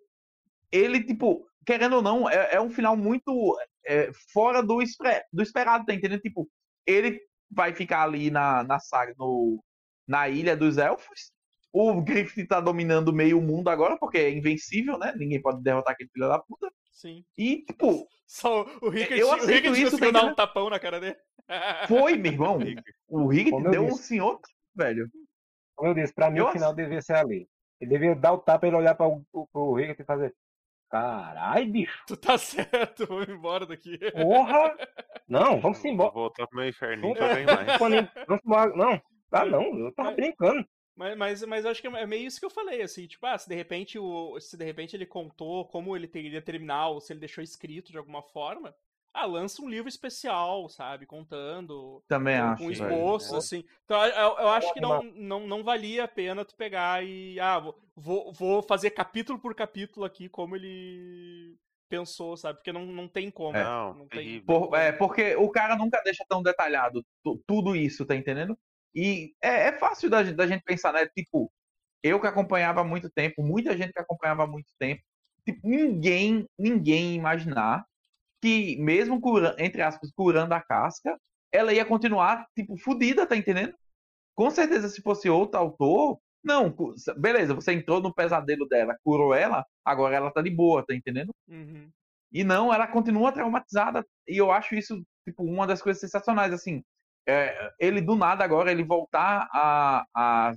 ele, tipo, querendo ou não, é, é um final muito é, fora do, espre- do esperado, tá entendendo? Tipo, ele vai ficar ali na, na saga, no, na ilha dos elfos. O Griffith tá dominando meio mundo agora, porque é invencível, né? Ninguém pode derrotar aquele filho da puta. Sim. E, tipo, Só o Rickard, Eu o aceito Rickard isso, conseguiu tá dar um tapão na cara dele. foi, meu irmão. O Rick Como eu deu um disse. senhor, velho. Como eu disse, pra mim Eu o final devia ser ali. Ele devia dar o tapa e ele olhar para o pro Rick e fazer. Carai, bicho. Tu tá certo, vamos embora daqui. Porra! Não, vamos Vou embora. voltar pro meu inferninho eu ganho mais. Vamos embora. Não, ah, não, eu tava brincando. Mas, mas, mas eu acho que é meio isso que eu falei, assim, tipo, ah, se de repente o. Se de repente ele contou como ele teria terminar, ou se ele deixou escrito de alguma forma, ah, lança um livro especial, sabe? Contando. Também com, acho. com velho. esboços, É. assim. Então eu, eu acho que não, não, não valia a pena tu pegar e. Ah, vou, vou, fazer capítulo por capítulo aqui como ele pensou, sabe? Porque não, não tem como. É. Não, não tem. Por- é, porque o cara nunca deixa tão detalhado tu- tudo isso, tá entendendo? E é, é fácil da, da gente pensar, né? Tipo, eu que acompanhava há muito tempo, muita gente que acompanhava há muito tempo, tipo, ninguém, ninguém imaginar que, mesmo cura, entre aspas, curando a casca, ela ia continuar, tipo, fodida, tá entendendo? Com certeza, se fosse outro autor, não, beleza, você entrou no pesadelo dela, curou ela, agora ela tá de boa, tá entendendo? Uhum. E não, ela continua traumatizada. E eu acho isso, tipo, uma das coisas sensacionais, assim. É, ele, do nada, agora, ele voltar a... a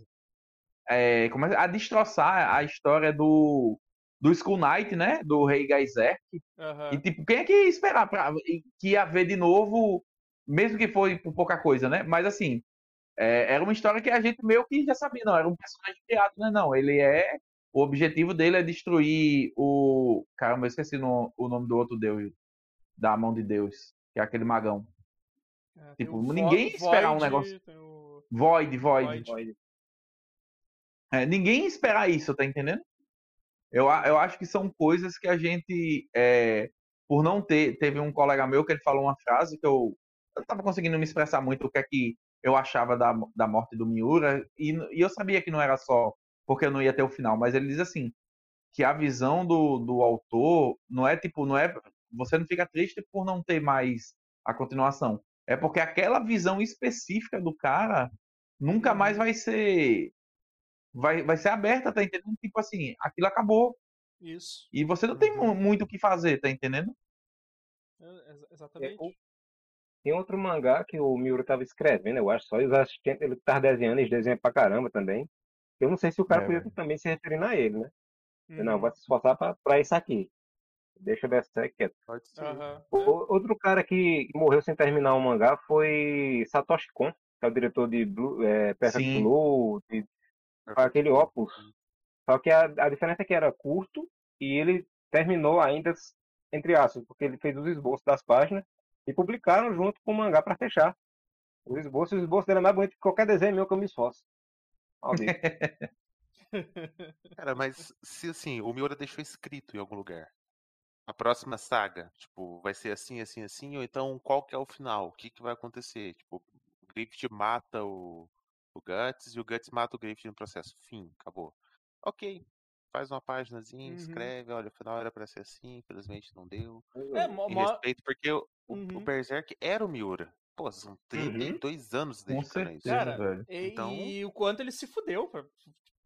é, como é, a destroçar a história do, do Skull Knight, né? Do Rei Geyser. Aham. E, tipo, quem é que ia esperar pra, que ia ver de novo, mesmo que foi por pouca coisa, né? Mas, assim, é, era uma história que a gente meio que já sabia. Não, era um personagem criado, né? Não, ele é... O objetivo dele é destruir o... Caramba, eu esqueci no- o nome do outro deus. Da mão de Deus. Que é aquele magão. É, tipo, Vo- ninguém ia esperar um Void, negócio- o- Void, Void. Void. Olha, É, ninguém esperar isso, tá entendendo? Eu, eu acho que são coisas que a gente, é, por não ter, teve um colega meu que ele falou uma frase que eu, eu tava conseguindo me expressar muito o que é que eu achava da, da morte do Miura, e, e eu sabia que não era só porque eu não ia ter o final, mas ele diz assim, que a visão do, do autor não é tipo, não é, você não fica triste por não ter mais a continuação, é porque aquela visão específica do cara nunca mais vai ser vai, vai ser aberta, tá entendendo? Tipo assim, aquilo acabou. Isso. E você não tem Uhum. mu- muito o que fazer, tá entendendo? É, ex- exatamente. o- Tem outro mangá que o Miura tava escrevendo, eu acho, só os assistentes, ele tava desenhando, eles desenham pra caramba também. Eu não sei se o cara É, podia velho. também se referindo a ele, né? Não, Uhum. vai se esforçar pra, pra isso aqui. Deixa eu descer quieto. Pode ser. Aham. O- Outro cara que morreu sem terminar o mangá foi Satoshi Kon, que é o diretor de Blue, é, Perfect Sim. Blue, de, aquele Opus. Só que a, a diferença é que era curto e ele terminou ainda, entre aspas, porque ele fez os esboços das páginas e publicaram junto com o mangá para fechar. Os esboços, o esboço dele é mais bonito que qualquer desenho meu que eu me esforço. Cara, mas se assim, o Miura deixou escrito em algum lugar. A próxima saga, tipo, vai ser assim, assim, assim, ou então qual que é o final? O que que vai acontecer? Tipo, o Griffith mata o, o Guts e o Guts mata o Griffith no processo. Fim, acabou. Ok, faz uma páginazinha, Uhum. escreve, olha, o final era pra ser assim, infelizmente não deu. É, mo- respeito, porque o, o- o Uhum. Berserk era o Miura. Pô, são 32 anos Com dedicando a isso. certeza, Cara, velho. E, Então- e o quanto ele se fudeu pra,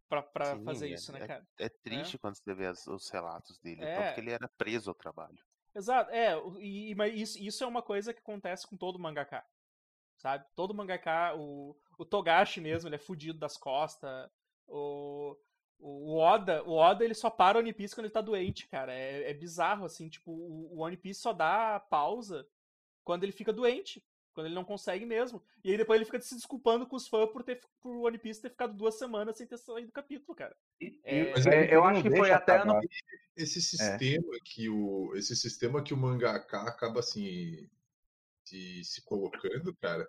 pra, pra Sim, fazer é- isso, né, é- cara? É triste quando você vê as- os relatos dele, É. tanto que ele era preso ao trabalho. Exato, é, e, mas isso, isso é uma coisa que acontece com todo mangaka, sabe? Todo mangaka, o, o Togashi mesmo, ele é fudido das costas, o, o Oda, o Oda ele só para o One Piece quando ele tá doente, cara, é, é bizarro, assim, tipo, o, o One Piece só dá pausa quando ele fica doente. Quando ele não consegue mesmo. E aí depois ele fica se desculpando com os fãs por ter por One Piece ter ficado duas semanas sem ter saído do capítulo, cara. É, É, eu acho que foi até acabar. esse sistema que o esse sistema que o mangaka acaba assim se, se colocando, cara,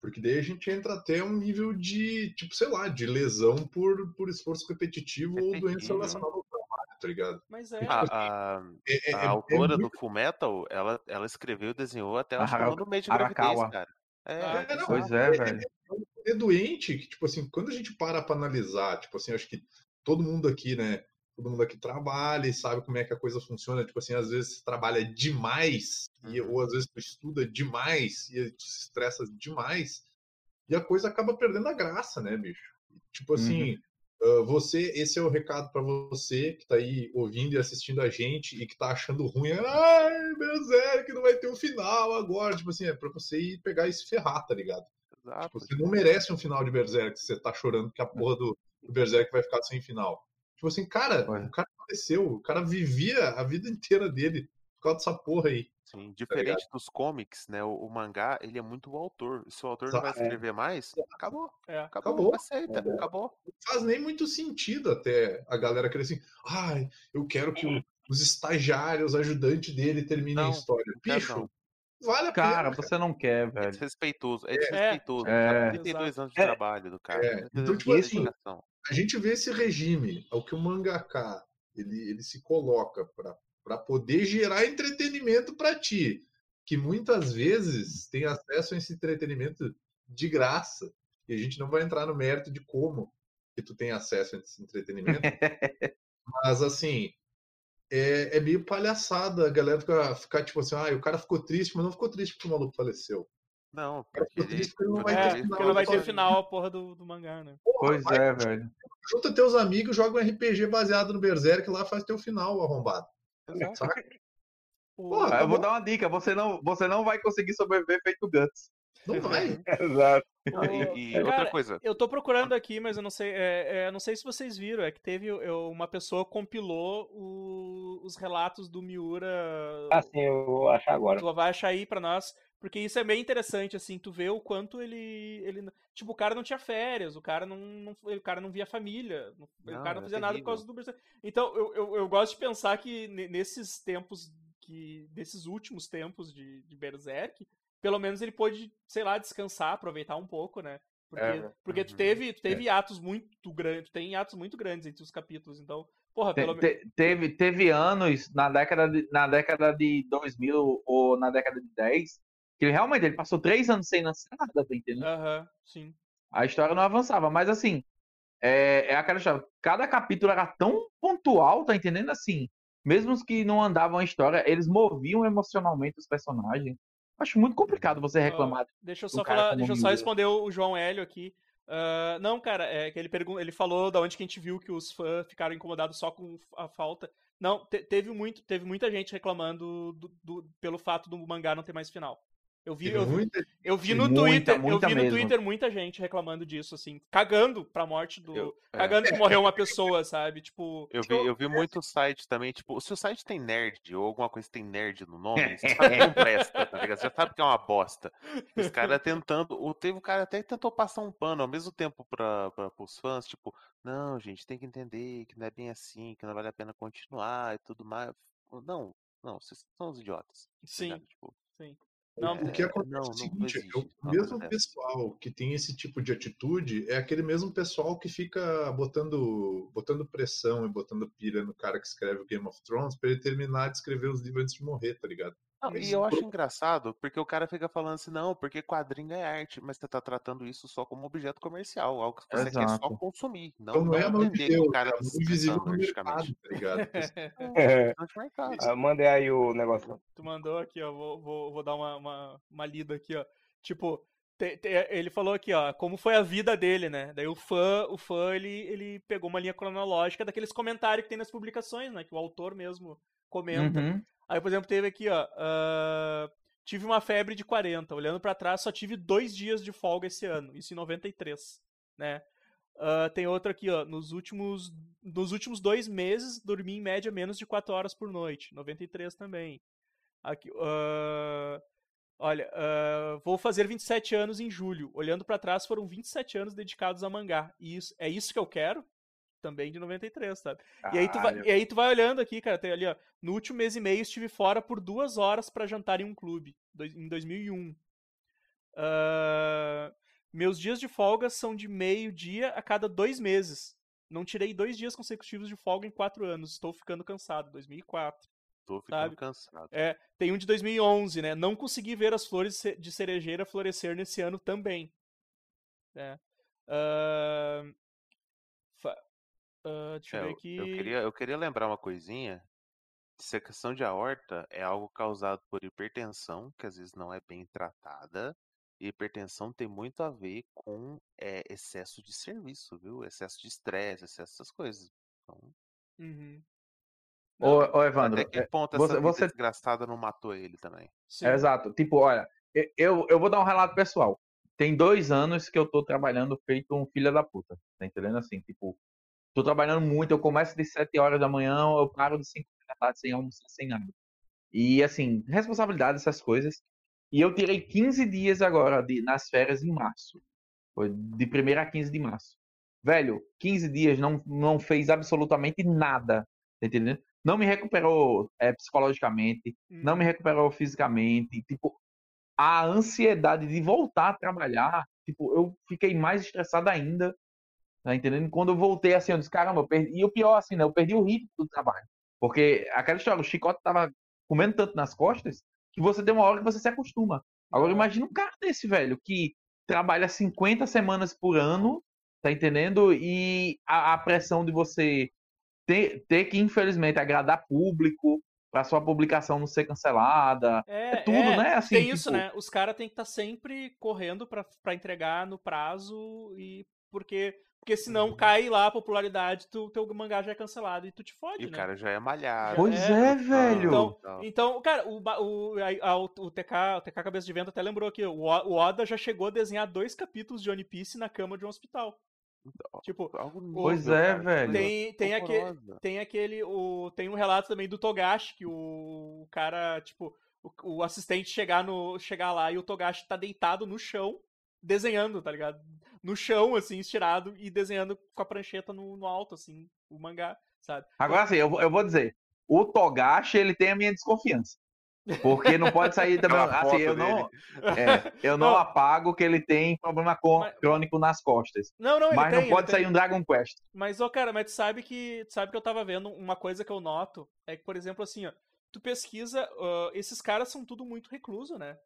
porque daí a gente entra até um nível de, tipo, sei lá, de lesão por, por esforço repetitivo ou doença Repetitivo. relacionada ao trabalho, tá ligado? Mas é. A, a, É, é- a é- é autora muito- do Full Metal, ela, ela escreveu e desenhou até A acho que Hara- no mês de Arakawa. gravidez, cara. É, é, não, Pois é, velho. é doente que, tipo assim, quando a gente para pra analisar, tipo assim, acho que todo mundo aqui, né? Todo mundo aqui trabalha e sabe como é que a coisa funciona. Tipo assim, às vezes você trabalha demais, e, Uhum. ou às vezes tu estuda demais e te estressa demais, e a coisa acaba perdendo a graça, né, bicho? Tipo assim, ah, você, esse é o recado pra você que tá aí ouvindo e assistindo a gente e que tá achando ruim. Ai, meu Zé, que não vai ter um final agora. Tipo assim, é pra você ir pegar e se ferrar, tá ligado? exato. Tipo, você não merece um final de Berserk se você tá chorando que a porra do, do Berserk vai ficar sem final. Tipo assim, cara, o cara faleceu, o cara vivia a vida inteira dele por causa dessa porra aí. Sim, diferente dos comics, né? O, o mangá, ele é muito o autor. Se o autor não vai Exato. escrever mais, acabou. É. Acabou, Acabou. aceita, É. acabou. Não faz nem muito sentido até a galera querer assim, ai, eu quero que o- os estagiários, ajudantes dele terminem Não, a história. Bicho, não. vale a Cara, pena. você não quer, É velho. desrespeitoso, é desrespeitoso. É. cara. 32 anos de É. trabalho do cara. É, então, de tipo assim. A gente vê esse regime, ao que o mangaka ele, ele se coloca para poder gerar entretenimento para ti, que muitas vezes tem acesso a esse entretenimento de graça. E a gente não vai entrar no mérito de como que tu tem acesso a esse entretenimento. Mas assim, é, é meio palhaçada a galera ficar, ficar tipo assim, ah, o cara ficou triste, mas não ficou triste porque o maluco faleceu. Não, porque ele. não vai É, ter porque final, não vai ter pode- final a porra do, do mangá, né? Porra, Pois vai, é, velho. Junta teus amigos, joga um RPG baseado no Berserk lá, faz teu final arrombado. Exato. Saca? O- Porra, Ah, eu vou dar uma dica, você não, você não vai conseguir sobreviver feito Guts. Não vai. Exato. E, e Cara, outra coisa, Eu tô procurando aqui, mas eu não sei. É, é, não sei se vocês viram. É que teve eu- uma pessoa compilou o- os relatos do Miura. Assim, eu vou achar agora. Tu vai achar aí pra nós. Porque isso é bem interessante, assim, tu vê o quanto ele. ele tipo, o cara não tinha férias, o cara não, não- o cara não via família, não- o cara não é fazia nada por causa do. Então, eu, eu, eu gosto de pensar que ne- nesses tempos, que desses últimos tempos de, de Berserk, pelo menos ele pôde, sei lá, descansar, aproveitar um pouco, né? Porque, É, porque tu uhum. teve, tu teve atos muito grandes, tu tem atos muito grandes entre os capítulos, então, porra, Te- pelo menos. te- teve, teve anos na década, de, na década de 2000 ou na década de 10 que ele realmente ele passou três anos sem lançar nada, tá entendendo? Aham, sim. A história não avançava, mas assim, é, é aquela história. Cada capítulo era tão pontual, tá entendendo? Assim, mesmo os que não andavam a história, eles moviam emocionalmente os personagens. Acho muito complicado você reclamar. Deixa eu só falar, deixa eu só responder o João Hélio aqui. Ah, não, cara, é que ele pergun ele falou da onde que a gente viu que os fãs ficaram incomodados só com a falta. Não, te- teve muito, teve muita gente reclamando do- do- pelo fato do mangá não ter mais final. Eu vi, eu, muita eu vi no Muita, Twitter, eu muita vi no mesmo. Twitter muita gente reclamando disso, assim, cagando pra morte do, Eu- é. cagando que morreu uma pessoa, sabe? Tipo, Eu vi, eu vi muito site também, tipo, se o site tem nerd ou alguma coisa que tem nerd no nome, você sabe que não presta, tá ligado? Você já sabe que é uma bosta. Os caras tentando. O, teve um cara até tentou passar um pano ao mesmo tempo pra, pra, pros fãs, tipo, não, gente, tem que entender que não é bem assim, que não vale a pena continuar e tudo mais. Não, não, vocês são os idiotas. tá sim, ligado? Tipo, sim. Não, O que acontece não, é o não- não seguinte, existe é o mesmo dessa. pessoal que tem esse tipo de atitude é aquele mesmo pessoal que fica botando, botando pressão e botando pilha no cara que escreve o Game of Thrones pra ele terminar de escrever os livros antes de morrer, tá ligado? Não, e eu acho pro- engraçado, porque o cara fica falando assim, não, porque quadrinho é arte, mas você tá tratando isso só como objeto comercial, algo que você quer só Exato. consumir. Não, Então não é de entender que o cara é a tá mão se invisível no mercado, tá ligado? É, Bastante mercado. ah, mandei aí o negócio. Tu mandou aqui, ó. Vou, vou, vou dar uma, uma, uma lida aqui, ó. Tipo, te- te- ele falou aqui, ó, como foi a vida dele, né? Daí o fã, o fã, ele, ele pegou uma linha cronológica daqueles comentários que tem nas publicações, né? Que o autor mesmo comenta. Uhum. Aí, por exemplo, teve aqui, ó. ah, tive uma febre de 40. Olhando pra trás, só tive dois dias de folga esse ano. Isso em 93, né? Ah, tem outro aqui, ó. Nos últimos, nos últimos dois meses, dormi em média menos de 4 horas por noite. 93 também. Aqui, ah, Olha, ah, vou fazer 27 anos em julho. Olhando pra trás, foram 27 anos dedicados a mangá. E isso, é isso que eu quero? Também de 93, sabe? E aí, tu vai, e aí tu vai olhando aqui, cara, tem ali, ó. No último mês e meio estive fora por duas horas pra jantar em um clube, em 2001. Ah, meus dias de folga são de meio-dia a cada dois meses. Não tirei dois dias consecutivos de folga em quatro anos. Estou ficando cansado. 2004. Tô ficando Sabe? cansado. É, tem um de 2011, né? Não consegui ver as flores de cerejeira florescer nesse ano também. É. Fa- ah, deixa eu É, ver eu, aqui. eu queria, eu queria lembrar uma coisinha. Dissecação de aorta é algo causado por hipertensão, que às vezes não é bem tratada. E hipertensão tem muito a ver com é, excesso de serviço, viu? Excesso de estresse, excesso dessas coisas. Então, Uhum. Ô, Não, ô, Evandro, até que é, ponto você- essa você- desgraçada não matou ele também? É, exato. Tipo, olha, eu, eu vou dar um relato pessoal. Tem dois anos que eu tô trabalhando feito um filho da puta. Tá entendendo? Assim, tipo, tô trabalhando muito. Eu começo de 7 horas da manhã, eu paro de 5 da tarde sem almoçar, sem nada. E, assim, responsabilidade, essas coisas. E eu tirei 15 dias agora de, nas férias em março. Foi de 1 a 15 de março. Velho, 15 dias não, não fez absolutamente nada. Tá entendendo? Não me recuperou é, psicologicamente não me Uhum. recuperou fisicamente, tipo, a ansiedade de voltar a trabalhar, tipo, eu fiquei mais estressado ainda, tá entendendo? Quando eu voltei assim, eu disse, caramba, eu perdi, e o pior assim, né, eu perdi o ritmo do trabalho, porque aquela história, o chicote tava comendo tanto nas costas, que você tem uma hora que você se acostuma. Agora imagina um cara desse, velho, que trabalha 50 semanas por ano, tá entendendo? E a, a pressão de você ter, ter que, infelizmente, agradar público, para sua publicação não ser cancelada. É, tudo, é, né? Assim, tem isso, tipo- né? Os caras têm que estar sempre correndo pra, pra entregar no prazo e porque porque senão cai lá a popularidade, tu, teu mangá já é cancelado e tu te E fode, o né? cara já é malhado. Pois É, é, velho. Então, então, cara, o, o, a- a- o, o TK, o TK Cabeça de Vento até lembrou aqui, o, O- o Oda já chegou a desenhar dois capítulos de One Piece na cama de um hospital. Tipo, Algo Pois nível, é, cara, velho. coisa tem, tem, aque, horrorosa. tem aquele. O, tem um relato também do Togashi, que o, o cara, tipo, o, o assistente chegar, no, chegar lá e o Togashi tá deitado no chão, desenhando, tá ligado? No chão, assim, estirado, e desenhando com a prancheta no, no alto, assim, o mangá, sabe? Agora sim, eu, vou- eu vou dizer, o Togashi, ele tem a minha desconfiança. Porque não pode sair também. Aquela Assim, foto eu não, é, eu não Não. apago que ele tem problema Mas- crônico nas costas. Não, não, Mas tem, não pode tem. sair um Dragon Quest. Mas, ô, cara, mas tu sabe que, tu sabe que eu tava vendo uma coisa que eu noto, é que, por exemplo, assim, ó, tu pesquisa, ah, esses caras são tudo muito recluso, né?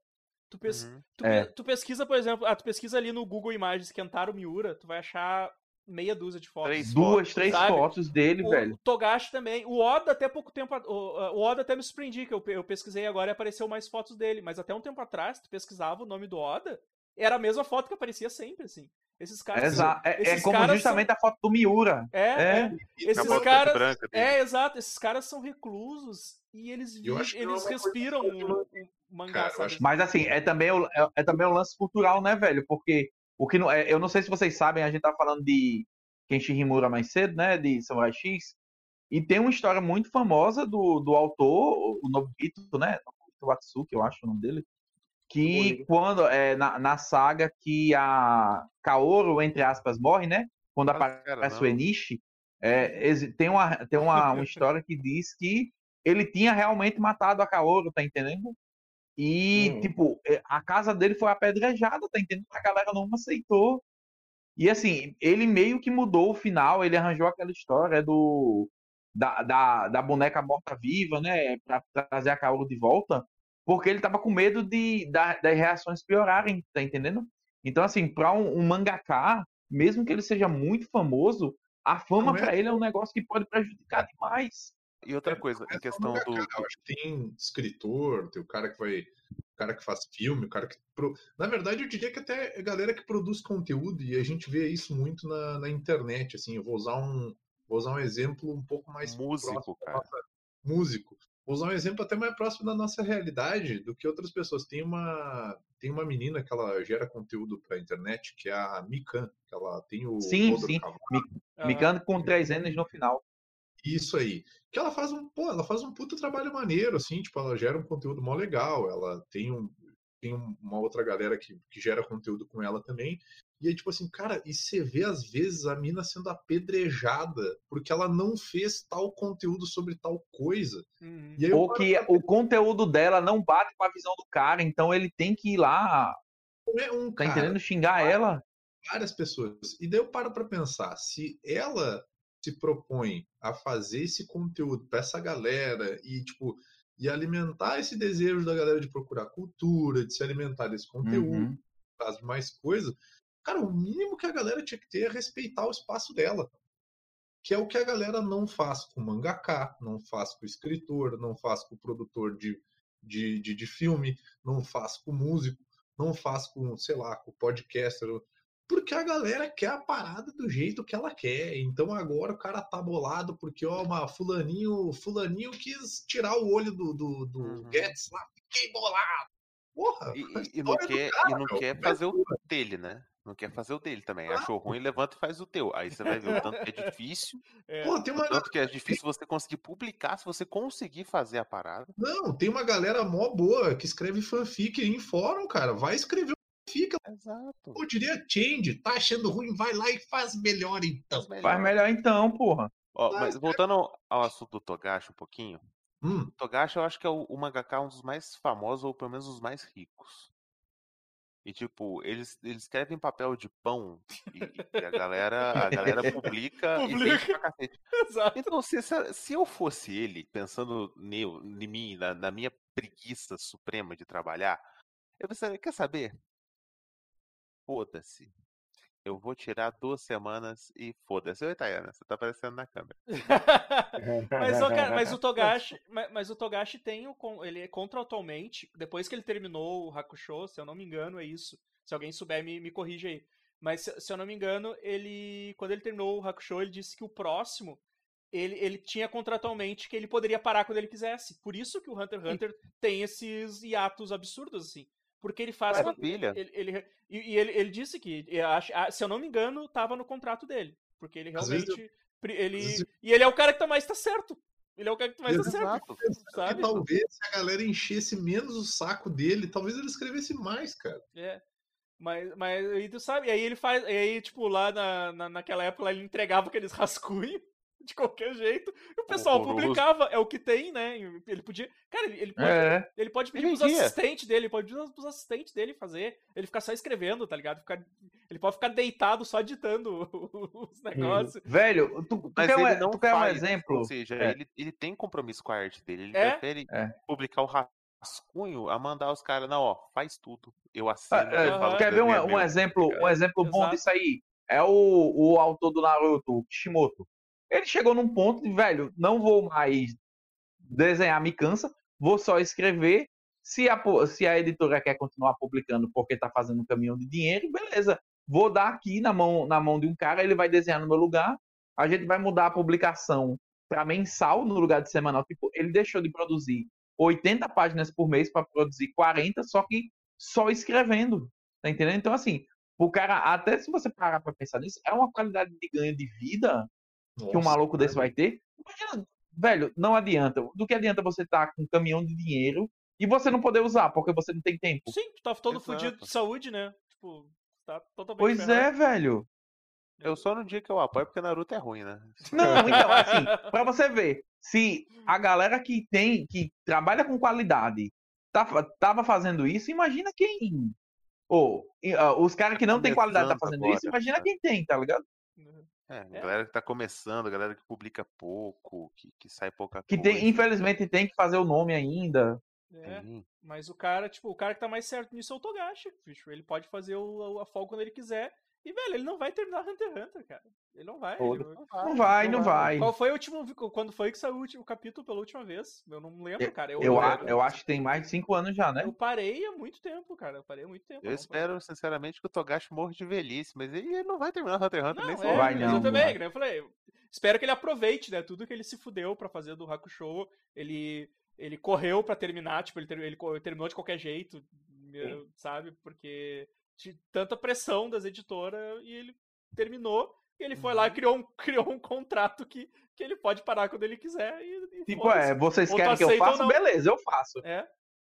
Tu, pes- Uhum. tu, É. tu pesquisa, por exemplo, ah, tu pesquisa ali no Google Imagens Kentaro Miura, tu vai achar meia dúzia de fotos. Três Duas, fotos, três sabe? fotos dele, O velho. Togashi também. O Oda até pouco tempo. O, o Oda até me surpreendi, que eu, eu pesquisei agora e apareceu mais fotos dele. Mas até um tempo atrás, tu pesquisava o nome do Oda, era a mesma foto que aparecia sempre, assim. Esses caras. Exa é, é esses como caras justamente a foto do Miura. É, É. é. Na Esses bota caras. branca. É, exato. Esses caras são reclusos e eles, vi- é eles respiram o, o mangá, Cara, acho Mas assim, é também o, é, é também o lance cultural, né, velho? Porque o que não, é, eu não sei se vocês sabem, a gente tá falando de Kenshi Himura mais cedo, né, de Samurai X, e tem uma história muito famosa do, do autor, o Nobuhito, né, Nobuhito Watsuki, eu acho o nome dele, que quando, é, na, na saga que a Kaoru, entre aspas, morre, né, quando Fala esse cara, aparece o. Enishi, é, tem, uma, tem uma, uma história que diz que ele tinha realmente matado a Kaoru, tá entendendo? E, Hum. tipo, é, a casa dele foi apedrejada, tá entendendo? A galera não aceitou. E, assim, ele meio que mudou o final, ele arranjou aquela história do da, da, da boneca morta-viva, né? Pra trazer a Kaoru de volta, porque ele tava com medo de, da- das reações piorarem, tá entendendo? Então, assim, pra um, um mangaká, mesmo que ele seja muito famoso, a fama é- pra ele é um negócio que pode prejudicar demais. E outra coisa, É em só questão do. Eu acho que tem escritor, tem o cara que vai. O cara que faz filme, o cara que. pro- Na verdade, eu diria que até é galera que produz conteúdo, e a gente vê isso muito na, na internet. Assim, eu vou usar um. Vou usar um exemplo um pouco mais Músico, cara. nossa- músico. Vou usar um exemplo até mais próximo da nossa realidade do que outras pessoas. Tem uma, tem uma menina que ela gera conteúdo pra internet, que é a Mikan, que ela tem o Sim, sim. Cavalo. Aham. Micando com três N's no final. Isso aí. Que ela faz um, pô, ela faz um puta trabalho maneiro, assim, tipo, ela gera um conteúdo mó legal, ela tem um. tem um- uma outra galera que, que gera conteúdo com ela também. E aí, tipo assim, cara, e você vê às vezes a mina sendo apedrejada porque ela não fez tal conteúdo sobre tal coisa. Uhum. E aí Ou que o conteúdo dela não bate com a visão do cara, então ele tem que ir lá, é um tá cara, entendendo? Xingar ela. várias pessoas. E daí eu paro pra pensar, se ela se propõe a fazer esse conteúdo pra essa galera e tipo e alimentar esse desejo da galera de procurar cultura, de se alimentar desse conteúdo, Uhum. mais coisa, cara, o mínimo que a galera tinha que ter é respeitar o espaço dela. Que é o que a galera não faz com o mangaká, não faz com o escritor, não faz com o produtor de, de, de, de filme, não faz com o músico, não faz com, sei lá, com o podcaster. Porque a galera quer a parada do jeito que ela quer. Então agora o cara tá bolado porque, ó, uma fulaninho, fulaninho quis tirar o olho do, do, do Uhum. Guedes lá. Fiquei bolado. Porra! E, e- não quer, cara, e não meu, quer fazer o dele, né? Não quer fazer o dele também. Claro. Achou ruim, levanta e faz o teu. Aí você vai ver o tanto que é difícil, É. Pô, tem o uma tanto que é difícil você conseguir publicar, se você conseguir fazer a parada. Não, tem uma galera mó boa que escreve fanfic em fórum, cara. Vai escrever fanfic. Exato. Eu diria change. Tá achando ruim? Vai lá e faz melhor então. Faz Faz melhor então, porra. Ó, Mas, mas voltando ao, assunto do Togashi um pouquinho. Hum, O Togashi eu acho que é o, o mangaka um dos mais famosos, ou pelo menos os mais ricos. E tipo, eles, eles escrevem papel de pão e, e a galera, a galera publica, e Publica. vende pra cacete. Exato. Então, se, se se eu fosse ele, pensando neu- em mim, na, na minha preguiça suprema de trabalhar, eu pensaria, quer saber? Foda-se. Eu vou tirar duas semanas e foda-se. Oi, Tayana, você tá aparecendo na câmera. mas, ô, cara, mas o Togashi, mas, mas o Togashi tem o ele é contratualmente, depois que ele terminou o Hakusho, se eu não me engano, é isso. Se alguém souber me, me corrige aí. Mas se, se eu não me engano, ele quando ele terminou o Hakusho, ele disse que o próximo ele, ele tinha contratualmente que ele poderia parar quando ele quisesse. Por isso que o Hunter x Hunter tem esses hiatos absurdos assim. Porque ele faz Maravilha. ele, ele- e e ele, ele disse que, eu ah, se eu não me engano, tava no contrato dele. Porque ele realmente. pri- Ele, vezes E ele é o cara que tá mais tá certo. Ele é o cara que mais tá certo. Sabe? talvez se a galera enchesse menos o saco dele, talvez ele escrevesse mais, cara. É. Mas, mas aí tu sabe, e aí ele faz. E aí, tipo, lá na, na, naquela época lá, ele entregava aqueles rascunhos de qualquer jeito. E o pessoal Horroroso. publicava, é o que tem, né? Ele podia. Cara, ele, ele pode, É. ele pode pedir Ele pros assistentes dele, ele pode pedir pros assistentes dele fazer. Ele ficar só escrevendo, tá ligado? Ficar, ele pode ficar deitado só ditando os negócios. Velho, tu, tu quer, um, não tu quer um faz, exemplo? Ou seja, É. ele, ele tem compromisso com a arte dele. Ele É? prefere É. publicar o rascunho a mandar os caras, não, ó, faz tudo. Eu assino. Ah, é, eu quer que ver um, é um meu. exemplo, um exemplo bom disso aí? É o, o autor do Naruto, o Kishimoto. Ele chegou num ponto de, velho, não vou mais desenhar, me cansa, vou só escrever. Se a, se a editora quer continuar publicando porque tá fazendo um caminhão de dinheiro, beleza. Vou dar aqui na mão, na mão de um cara, ele vai desenhar no meu lugar. A gente vai mudar a publicação para mensal no lugar de semanal. Tipo, ele deixou de produzir 80 páginas por mês para produzir 40, só que só escrevendo. Tá entendendo? Então, assim, o cara, até se você parar pra pensar nisso, é uma qualidade de ganho de vida que um Nossa, maluco desse vai ter. Imagina, velho, não adianta. Do que adianta você estar com um caminhão de dinheiro e você não poder usar, porque você não tem tempo? Sim, tu tá todo Exato. fudido de saúde, né? Tipo, tá totalmente Pois ferrado. é, velho. Eu só no dia que eu apoio porque Naruto é ruim, né? Não, então, assim, pra você ver, se a galera que tem, que trabalha com qualidade, tá, tava fazendo isso, imagina quem. Ou, os caras que não tem qualidade tá fazendo agora, isso, imagina quem tem, tá ligado? É, É. galera que tá começando, galera que publica pouco, que, que sai pouca Que coisa. tem, infelizmente tem que fazer o nome ainda. É, Sim. mas o cara, tipo, o cara que tá mais certo nisso é o Togashi, bicho. Ele pode fazer o, a folga quando ele quiser. E, velho, ele não vai terminar Hunter x Hunter, cara. Ele não vai. Ele- Não vai, não vai. Qual foi o último. Quando foi que saiu o último capítulo pela última vez? Eu não lembro, cara. Eu, Eu, eu, eu acho que tem mais de cinco anos já, né? eu parei há muito tempo, cara. Eu parei há muito tempo. Eu não- espero, sinceramente, que o Togashi morra de velhice, mas ele não vai terminar Hunter x Hunter Não, nem é, vai, não, eu também, nem eu falei. Espero que ele aproveite, né? Tudo que ele se fudeu pra fazer do Hakusho. Ele, ele correu pra terminar, tipo, ele, ter- ele terminou de qualquer jeito, sabe? Porque de tanta pressão das editoras e ele terminou. E ele foi Uhum. lá e criou um, criou um contrato que, que ele pode parar quando ele quiser. E, e Tipo, é, vocês querem que eu faça? Beleza, eu faço. É,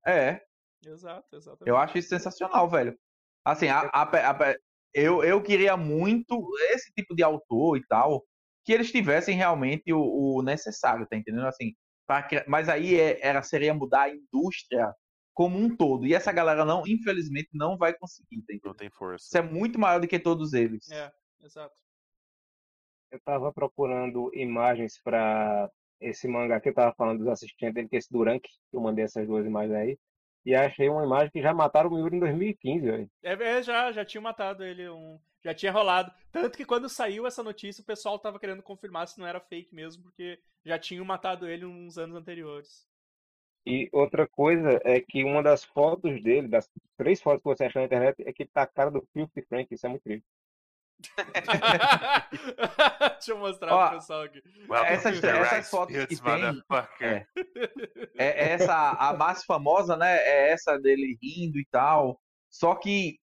É. Exato, exatamente. Eu acho isso sensacional, velho. Assim, a, a, a, eu, eu queria muito esse tipo de autor e tal, que eles tivessem realmente o, o necessário, tá entendendo? Assim, pra, mas aí é, era, seria mudar a indústria como um todo. E essa galera não, infelizmente, não vai conseguir, tá Não tem força. Isso é muito maior do que todos eles. É, exato. Eu tava procurando imagens para esse mangá que eu tava falando dos assistentes dele, que é esse Durank, que eu mandei essas duas imagens aí. E achei uma imagem que já mataram o Miura em 2015, velho. É, é, já, já tinha matado ele, um, já tinha rolado. Tanto que quando saiu essa notícia, o pessoal tava querendo confirmar se não era fake mesmo, porque já tinham matado ele uns anos anteriores. E outra coisa é que uma das fotos dele, das três fotos que você achou na internet, é que tá a cara do Filthy Frank, isso é muito triste. Deixa eu mostrar Ó, pro pessoal aqui. Essas, essas fotos que tem, é, é essa a mais famosa, né? É essa dele rindo e tal. Só que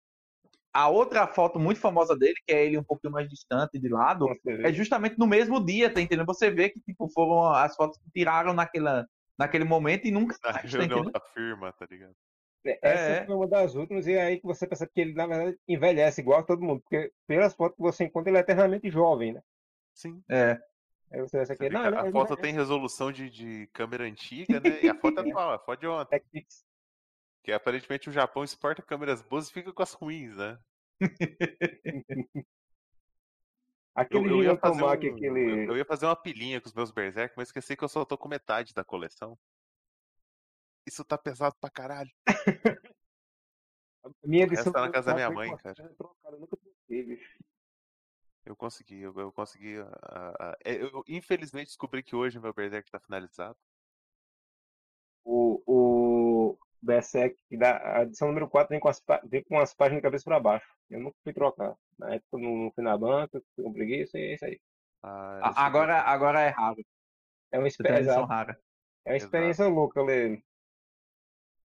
a outra foto muito famosa dele, que é ele um pouquinho mais distante de lado, é justamente no mesmo dia, tá entendendo? Você vê que tipo foram as fotos que tiraram naquela, naquele momento e nunca Na mais, tá da firma, tá ligado? Essa É. foi uma das últimas, e é aí que você pensa que ele, na verdade, envelhece igual a todo mundo, porque pelas fotos que você encontra, ele é eternamente jovem, né? Sim. É. Aí você pensa que não, ele, a ele foto não tem resolução de, de câmera antiga, né? E a foto é atual, a foto de ontem. é Que aparentemente o Japão exporta câmeras boas e fica com as ruins, né? Aquele Eu, eu, ia fazer um, aquele... eu, ia fazer uma pilinha com os meus Berserk, mas esqueci que eu só tô com metade da coleção. Isso tá pesado pra caralho. Minha edição tá na casa da minha mãe, cara. eu nunca. Eu consegui, eu, eu consegui. ah, é, eu, infelizmente descobri que hoje meu Berserk tá finalizado. O, o Berserk, da, a edição número 4 vem com, as, vem com as páginas de cabeça para baixo. Eu nunca fui trocar. Na época não, não fui na banca, fui com preguiça e é isso aí. Ah, A- Agora, agora é raro. É uma, experiência, rara. é uma experiência louca ler.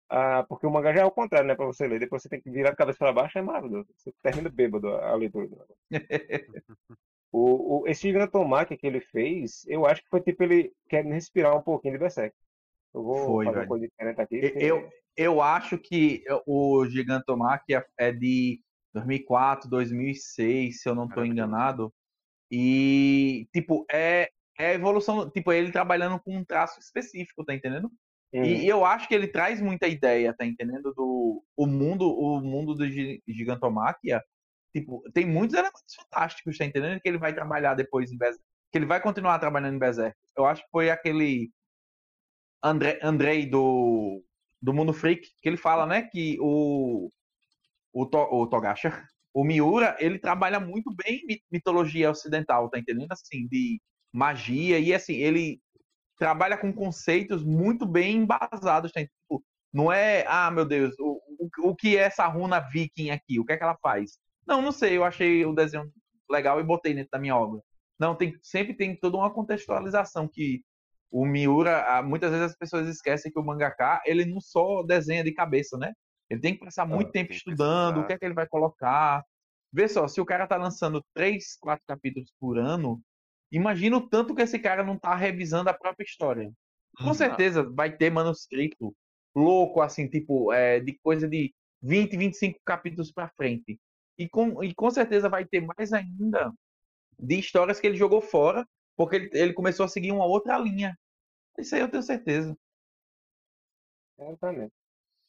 Ah, porque o mangá já é o contrário, né? Pra você ler. Depois você tem que virar de cabeça para baixo, é maravilhoso. Você termina bêbado a, a leitura do negócio. O, o, esse Gigantomachia que ele fez, eu acho que foi tipo ele querendo respirar um pouquinho de Berserk. Eu vou Foi, fazer velho. uma coisa diferente aqui. Eu- porque- eu, eu acho que o Gigantomachia é de 2004, 2006, se eu não estou enganado. E, tipo, é, é a evolução, tipo, ele trabalhando com um traço específico, tá entendendo? Uhum. E eu acho que ele traz muita ideia, tá entendendo? Do o mundo, o mundo do Gi- Gigantomachia, tipo, tem muitos elementos fantásticos, tá entendendo? Que ele vai trabalhar depois em Berserk, que ele vai continuar trabalhando em Berserk. Eu acho que foi aquele André, Andrei do do Mundo Freak, que ele fala, né, que o o, to, o o Miura, ele trabalha muito bem mi- mitologia ocidental, tá entendendo? Assim, de magia e assim, ele trabalha com conceitos muito bem embasados, tá? Tipo, não é, ah, meu Deus, o, o, o que é essa runa viking aqui? O que é que ela faz? Não, não sei, eu achei o desenho legal e botei dentro da minha obra. Não, tem, sempre tem toda uma contextualização que o Miura, muitas vezes as pessoas esquecem que o mangaka, ele não só desenha de cabeça, né? Ele tem que passar muito tempo que estudando, o que é que ele vai colocar. Vê só, se o cara tá lançando três, quatro capítulos por ano, imagina o tanto que esse cara não tá revisando a própria história. Com Uhum. certeza vai ter manuscrito louco, assim, tipo, é, de coisa de 20, 25 capítulos pra frente. E com, e com certeza vai ter mais ainda de histórias que ele jogou fora, porque ele, ele começou a seguir uma outra linha. Isso aí eu tenho certeza. Exatamente.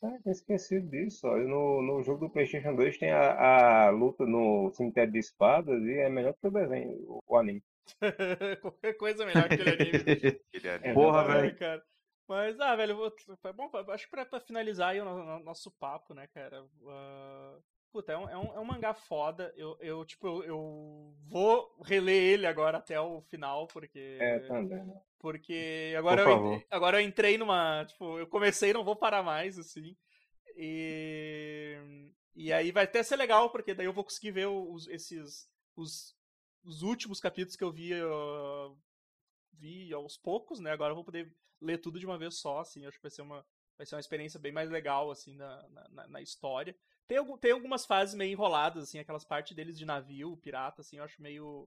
Ah, tinha esquecido disso. Ó. E No, no jogo do PlayStation 2 tem a, a luta no cemitério de espadas e é melhor que o desenho, o, o anime. Qualquer coisa melhor que aquele anime. Aquele. É, Porra, velho. cara. Mas, ah, velho, vou- foi bom, acho que pra, pra finalizar aí o no- no- nosso papo, né, cara? ah, puta, é um, é, um, é um mangá foda. Eu, eu tipo, eu, eu vou reler ele agora até o final, porque. É, também. né? Porque agora, Por eu, agora eu entrei numa. Tipo, eu comecei e não vou parar mais, assim. E. E aí vai até ser legal, porque daí eu vou conseguir ver os, esses. Os, os últimos capítulos que eu vi. ah, vi aos poucos, né? Agora eu vou poder ler tudo de uma vez só, assim. Acho que vai ser uma. Vai ser uma experiência bem mais legal, assim, na, na- na, história. Tem, tem algumas fases meio enroladas, assim, aquelas partes deles de navio, pirata, assim, eu acho meio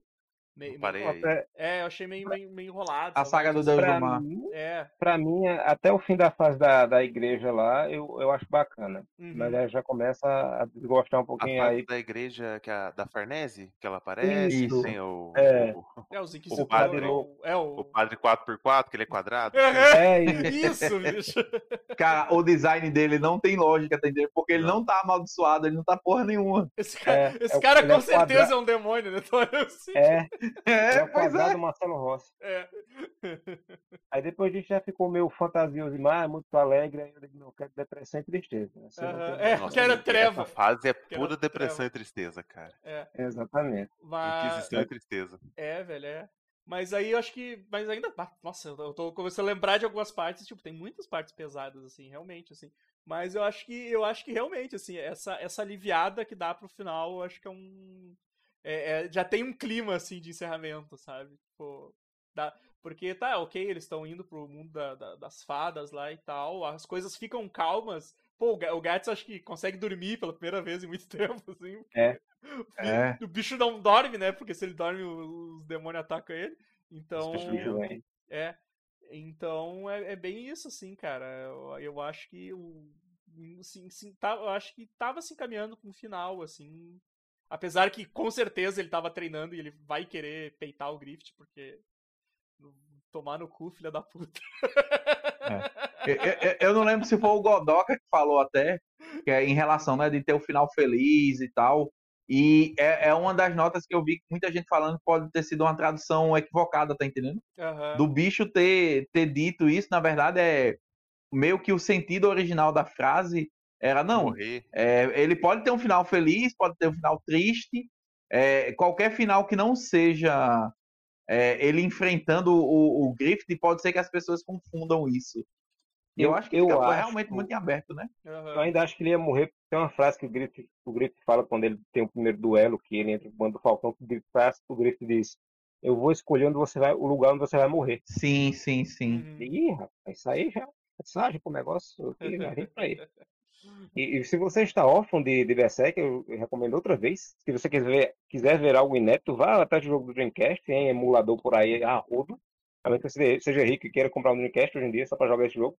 Meio, parei meio-. Até- É, eu achei meio, meio, meio enrolado. A saga do Deus pra do Mar. mim, É. pra mim, até o fim da fase da, da igreja lá, eu, eu acho bacana. uhum. Mas aí já começa a desgostar um A pouquinho fase aí. da igreja que é a, da Farnese, que ela aparece, Isso. tem o, É. o, É, os o padre- é o- É o o. padre 4x4, que ele é quadrado. Aham, É isso. Isso, bicho. Cara, o design dele não tem lógica, tá entendendo? Porque ele Não. não tá amaldiçoado, ele não tá porra nenhuma. Esse cara, É, esse é cara com é certeza quadra- é um demônio, né? Então, assim, É, É, é o pois é. quadrado Marcelo Rossi. é. Aí depois a gente já ficou meio fantasioso demais, muito alegre, aí eu digo, não, quero depressão e tristeza. Assim, tem- é, Nossa, que era essa treva. fase é pura depressão treva. e tristeza, cara. É, Exatamente. mas... Inquisição e tristeza. É, velho, é. Mas aí eu acho que. Mas ainda. Nossa, eu tô- eu tô começando a lembrar de algumas partes, tipo, tem muitas partes pesadas, assim, realmente, assim. Mas eu acho que eu acho que realmente, assim, essa, essa aliviada que dá pro final, eu acho que é um. É- é- já tem um clima, assim, de encerramento, sabe? Tipo, dá, porque tá, ok, eles estão indo pro mundo da- da- das fadas lá e tal, as coisas ficam calmas. Pô, o Ga- o Gats acho que consegue dormir pela primeira vez em muito tempo, assim. É. O, É. o bicho não dorme, né? Porque se ele dorme, os demônios atacam ele. Então. É. Então é, é bem isso, assim, cara. Eu, eu acho que o. Assim, sim, tá, eu acho que tava se encaminhando com o final, assim. Apesar que com certeza ele tava treinando e ele vai querer peitar o Grift, porque. Tomar no cu, filha da puta. Eu, eu- eu não lembro se foi o Godoka que falou até, que é em relação, né, de ter o final feliz e tal. E é, é uma das notas que eu vi muita gente falando que pode ter sido uma tradução equivocada, tá entendendo? Aham. Do bicho ter, ter dito isso, na verdade, é meio que o sentido original da frase era, não, é, ele pode ter um final feliz, pode ter um final triste. é, qualquer final que não seja é, ele enfrentando o, o Griffith, pode ser que as pessoas confundam isso. Eu, Eu- acho que eu acho- realmente muito em aberto, né? Eu ainda acho que ele ia morrer. Tem uma frase que o Griffith, o Griffith fala quando ele tem o primeiro duelo, que ele entra no bando do Falcão, que o Griffith, faz, o Griffith diz: Eu vou escolher onde você vai, o lugar onde você vai morrer. Sim, sim, sim. Ih, rapaz, isso aí já é mensagem pro negócio aqui, já vem pra aí. E, e se você está órfão de, de Berserk, eu, eu recomendo outra vez. Se você quiser ver, quiser ver algo inédito, vá atrás do jogo do Dreamcast, tem emulador por aí a rodo. A menos que você seja rico e queira comprar um Dreamcast hoje em dia só para jogar esse jogo.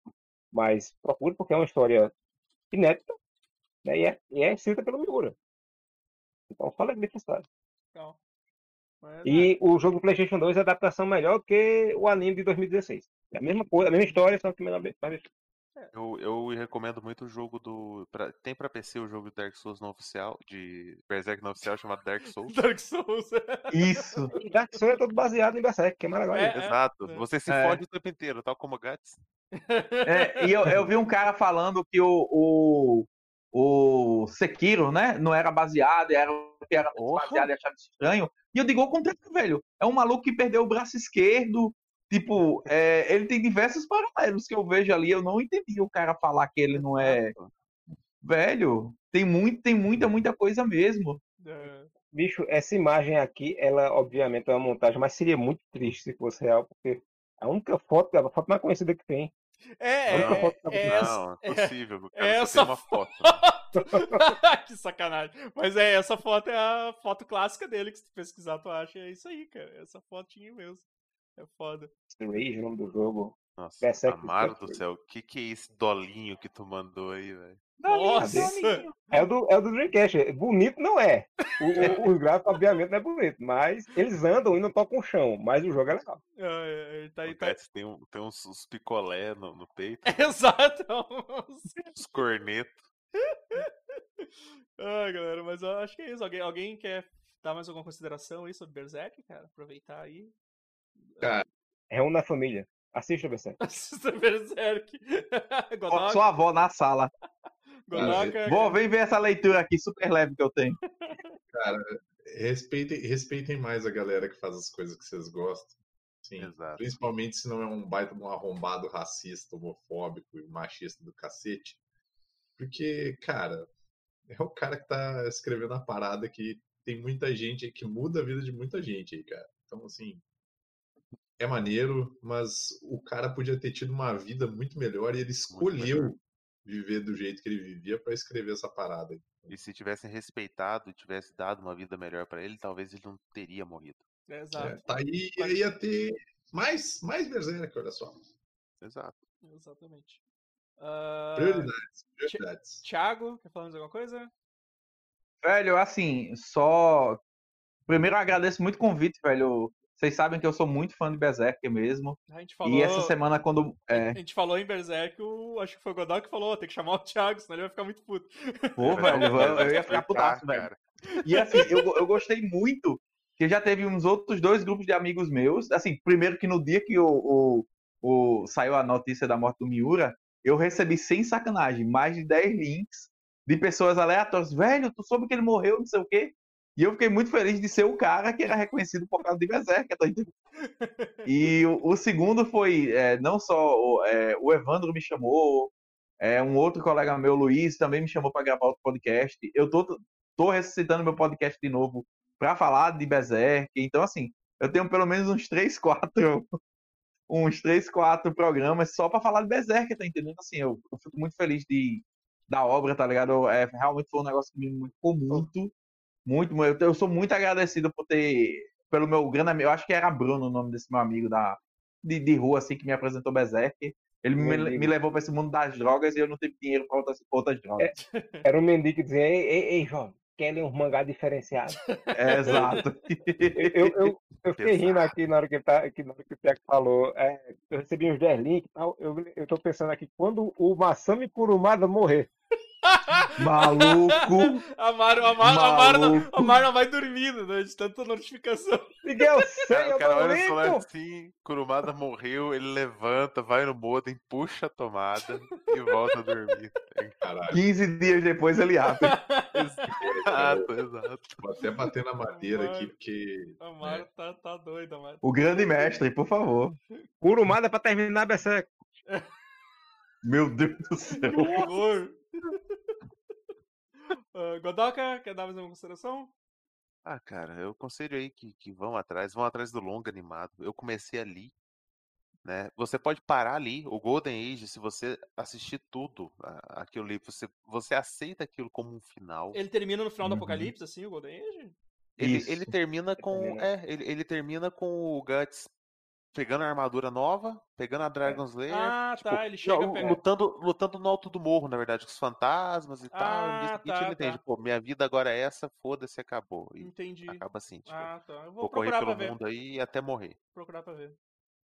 Mas procure porque é uma história inédita né, e, é, e é escrita pelo Miura. Então fala de história. Então, mas, E o jogo do PlayStation 2 é adaptação melhor que o anime de 2016. É a mesma coisa, a mesma história, só que menor. Mais- Eu, eu recomendo muito o jogo do. pra- tem pra PC o jogo de Dark Souls não oficial, de Berserk não oficial, chamado Dark Souls. Dark Souls. Isso. E Dark Souls é todo baseado em Berserk, que é legal. É, ainda. Exato. é. Você se É. fode o tempo inteiro, tal como o Guts. É, e eu, eu vi um cara falando que o, o, o Sekiro, né, não era baseado, era, que era baseado e achava isso estranho. E eu digo ao contrário, velho. É um maluco que perdeu o braço esquerdo. Tipo, é, ele tem diversos paralelos que eu vejo ali. Eu não entendi o cara falar que ele não é. Velho, tem, muito, tem muita, muita coisa mesmo. É. Bicho, essa imagem aqui, ela obviamente é uma montagem, mas seria muito triste se fosse real, porque a única foto, a foto mais conhecida que tem. É, A única é, foto que é, essa, Não, é possível. O cara essa só tem uma foto. que sacanagem. Mas é, essa foto é a foto clássica dele, que se tu pesquisar tu acha. É isso aí, cara. Essa fotinha mesmo. É foda. Rage, o nome do jogo. Nossa, Berserk Berserk. do céu, o que, que é esse dolinho que tu mandou aí, velho? Nossa! É o do, é o do Dreamcast. Bonito não é. O, o, os gráficos, obviamente, não é bonito, mas eles andam e não tocam o chão, mas o jogo é legal. É, é, ele tá aí, O tá... Tem, um, tem uns, uns picolé no, no peito, Exato! uns cornetos. Ai, galera, mas eu acho que é isso. Alguém, alguém quer dar mais alguma consideração aí sobre Berserk, cara? Aproveitar aí. Reúna a família. Assista, Berserk. Assista Berserk. Sua avó na sala. Godoka, Vou, vem ver essa leitura aqui super leve que eu tenho. Cara, respeitem, respeitem mais a galera que faz as coisas que vocês gostam. Sim. Exato. Principalmente se não é um baita um arrombado racista, homofóbico e machista do cacete. Porque, cara, é o cara que tá escrevendo a parada que tem muita gente aí que muda a vida de muita gente aí, cara. Então, assim, é maneiro, mas o cara podia ter tido uma vida muito melhor e ele escolheu viver do jeito que ele vivia pra escrever essa parada. aí. E se tivessem respeitado e tivesse dado uma vida melhor pra ele, talvez ele não teria morrido. Exato. É, tá aí, aí ia ter mais, mais Berserk, olha só. Exato. Exatamente. Ah, Prioridades, prioridades. Thiago, quer falar mais alguma coisa? Velho, assim, só. Primeiro agradeço muito o convite, velho. Vocês sabem que eu sou muito fã de Berserk mesmo. A gente falou. E essa semana, quando. É, A gente falou em Berserk, o... acho que foi o Godal que falou, tem que chamar o Thiago, senão ele vai ficar muito puto. pô, velho, eu, ia ficar putaço, velho. E assim, eu, eu gostei muito que já teve uns outros dois grupos de amigos meus. Assim, primeiro que no dia que o, o, o- saiu a notícia da morte do Miura, eu recebi sem sacanagem mais de 10 links de pessoas aleatórias. Velho, tu soube que ele morreu, não sei o quê. E eu fiquei muito feliz de ser o cara que era reconhecido por causa de Berserk, tá entendendo? E o, o segundo foi, é, não só o, é, o Evandro me chamou, é, um outro colega meu, Luiz, também me chamou para gravar outro podcast. Eu tô, tô ressuscitando meu podcast de novo para falar de Berserk. Então, assim, eu tenho pelo menos uns três, quatro, uns três, quatro programas só para falar de Berserk, tá entendendo? Assim, eu, eu fico muito feliz de, da obra, tá ligado? É, realmente foi um negócio que me marcou muito, muito, muito. Eu, sou muito agradecido por ter, pelo meu grande amigo, eu acho que era Bruno o nome desse meu amigo da, de, de rua, assim, que me apresentou Berserk. Ele me, me levou para esse mundo das drogas e eu não tive dinheiro para outras, outras drogas. Era um mendigo que dizia, ei, ei, ei, João, quer ler um mangá diferenciado? É, exato. Eu, eu, eu fiquei rindo aqui na hora que, tá, que, na hora que o Tiago falou. é, eu recebi uns 10 links e tal. Eu, eu tô pensando aqui, quando o Masami Kurumada morrer, Maluco. Amaro, Amaro, Amaro, não. Amaro não vai dormindo, né? De tanta notificação. Miguel, sei, Cara, eu o cara tô olha o celular assim, Kurumada morreu, ele levanta, vai no modem, puxa a tomada e volta a dormir. Caralho, 15 dias depois ele abre. Exato, exato. vou até bater na madeira aqui, porque. Amaro tá, tá doido, Amaro. O grande mestre, por favor. Kurumada pra terminar Berserk. Meu Deus do Que céu. horror! Ah, Godoka, quer dar mais uma consideração? Ah, cara, eu aconselho aí que, que vão atrás, vão atrás do longa animado. Eu comecei ali, né? Você pode parar ali, o Golden Age, se você assistir tudo a- aquilo ali, você, você aceita aquilo como um final. Ele termina no final do Uhum. Apocalipse, assim, o Golden Age? Ele, Isso. ele termina com. É, ele, ele termina com o Guts pegando a armadura nova, pegando a Dragon Slayer. Ah, tipo, tá, ele chega não, lutando, lutando no alto do morro, na verdade, com os fantasmas e tal. Ah, No dia seguinte tá, ele entende, tá. pô, minha vida agora é essa, foda-se, acabou. E Entendi. acaba assim, tipo, Ah, tá. Eu vou vou correr pelo mundo aí até morrer. Procurar pra ver.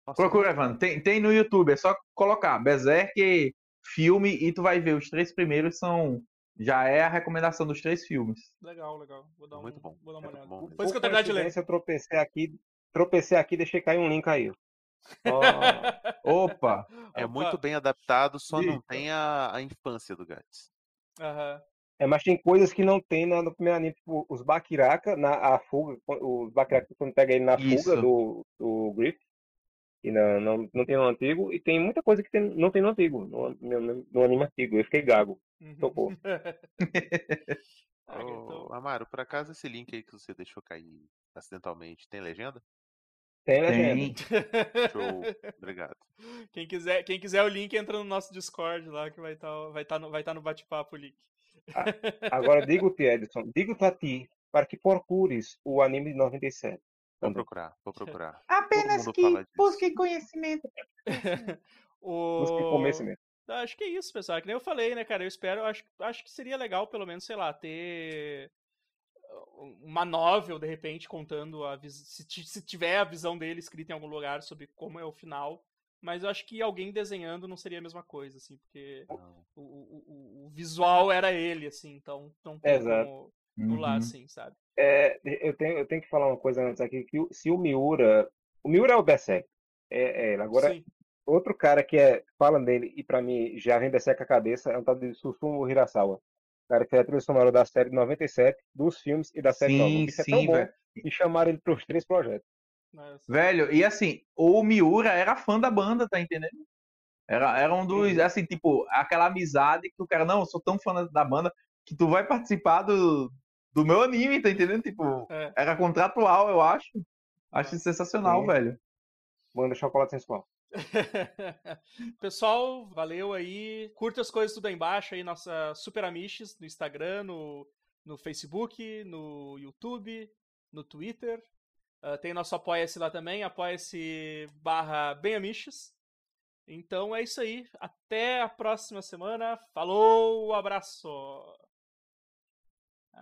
Nossa, Procura, Evandro. Tem, tem no YouTube, é só colocar Berserk filme e tu vai ver. Os três primeiros são. Já é a recomendação dos três filmes. Legal, legal. Vou dar, um, Muito bom, vou dar uma muito olhada. bom. Depois que eu terminar de ler. Eu tropecei aqui, tropecei aqui e deixei cair um link aí. Ó, Opa! É Opa. muito bem adaptado, só não Eita. tem a, a infância do Guts. Aham. É, mas tem coisas que não tem na- no primeiro anime, tipo, os Bakiraka, na a fuga, os Bakiraka quando pega ele na Isso. fuga do, do Griff, e não, não, não tem no antigo, e tem muita coisa que tem- não tem no antigo, no, no, no anime antigo. Eu fiquei gago. Uhum. Socorro. Ah, então, Amaro, por acaso esse link aí que você deixou cair acidentalmente, tem legenda? Tem legenda. Show, obrigado. Quem quiser, quem quiser o link, entra no nosso Discord lá, que vai estar vai tá no, vai tá no bate-papo o link. Agora digo-te, Edson, digo-te a ti, para que procures o anime de 97. Vou procurar, vou procurar. Apenas que busque conhecimento. Busque o... conhecimento. Acho que é isso, pessoal. Que nem eu falei, né, cara? Eu espero, acho, acho que seria legal, pelo menos, sei lá, ter uma novel, de repente, contando a se, se tiver a visão dele escrita em algum lugar sobre como é o final. Mas eu acho que alguém desenhando não seria a mesma coisa, assim, porque o, o, o- o visual era ele, assim, então não tem Exato. como pular, Uhum. assim, sabe? É, eu, tenho, eu tenho que falar uma coisa antes aqui, que o- se o Miura. O Miura é o Berserk. É, é ele. Agora, Sim. outro cara que é, fala dele e pra mim já vem Berserk a cabeça é um tal de Susumu Hirasawa. O cara que fez a trilha sonora da série de 97, dos filmes e da série nova. Sim, Isso é tão sim, bom velho. que chamaram ele pros três projetos. Mas- Velho, e assim, o Miura era fã da banda, tá entendendo? Era, era um dos, Uhum. assim, tipo, aquela amizade que o cara, não, eu sou tão fã da banda que tu vai participar do, do meu anime, tá entendendo? Tipo, É. era contratual, eu acho. Acho sensacional, Sim. velho. Banda Chocolate Sensual. Pessoal, valeu aí. Curta as coisas tudo aí embaixo aí, nossa Super Amiches no Instagram, no, no Facebook, no YouTube, no Twitter. Uh, tem nosso Apoia-se lá também, apoia-se barra Benamiches. Então é isso aí. Até a próxima semana. Falou, abraço!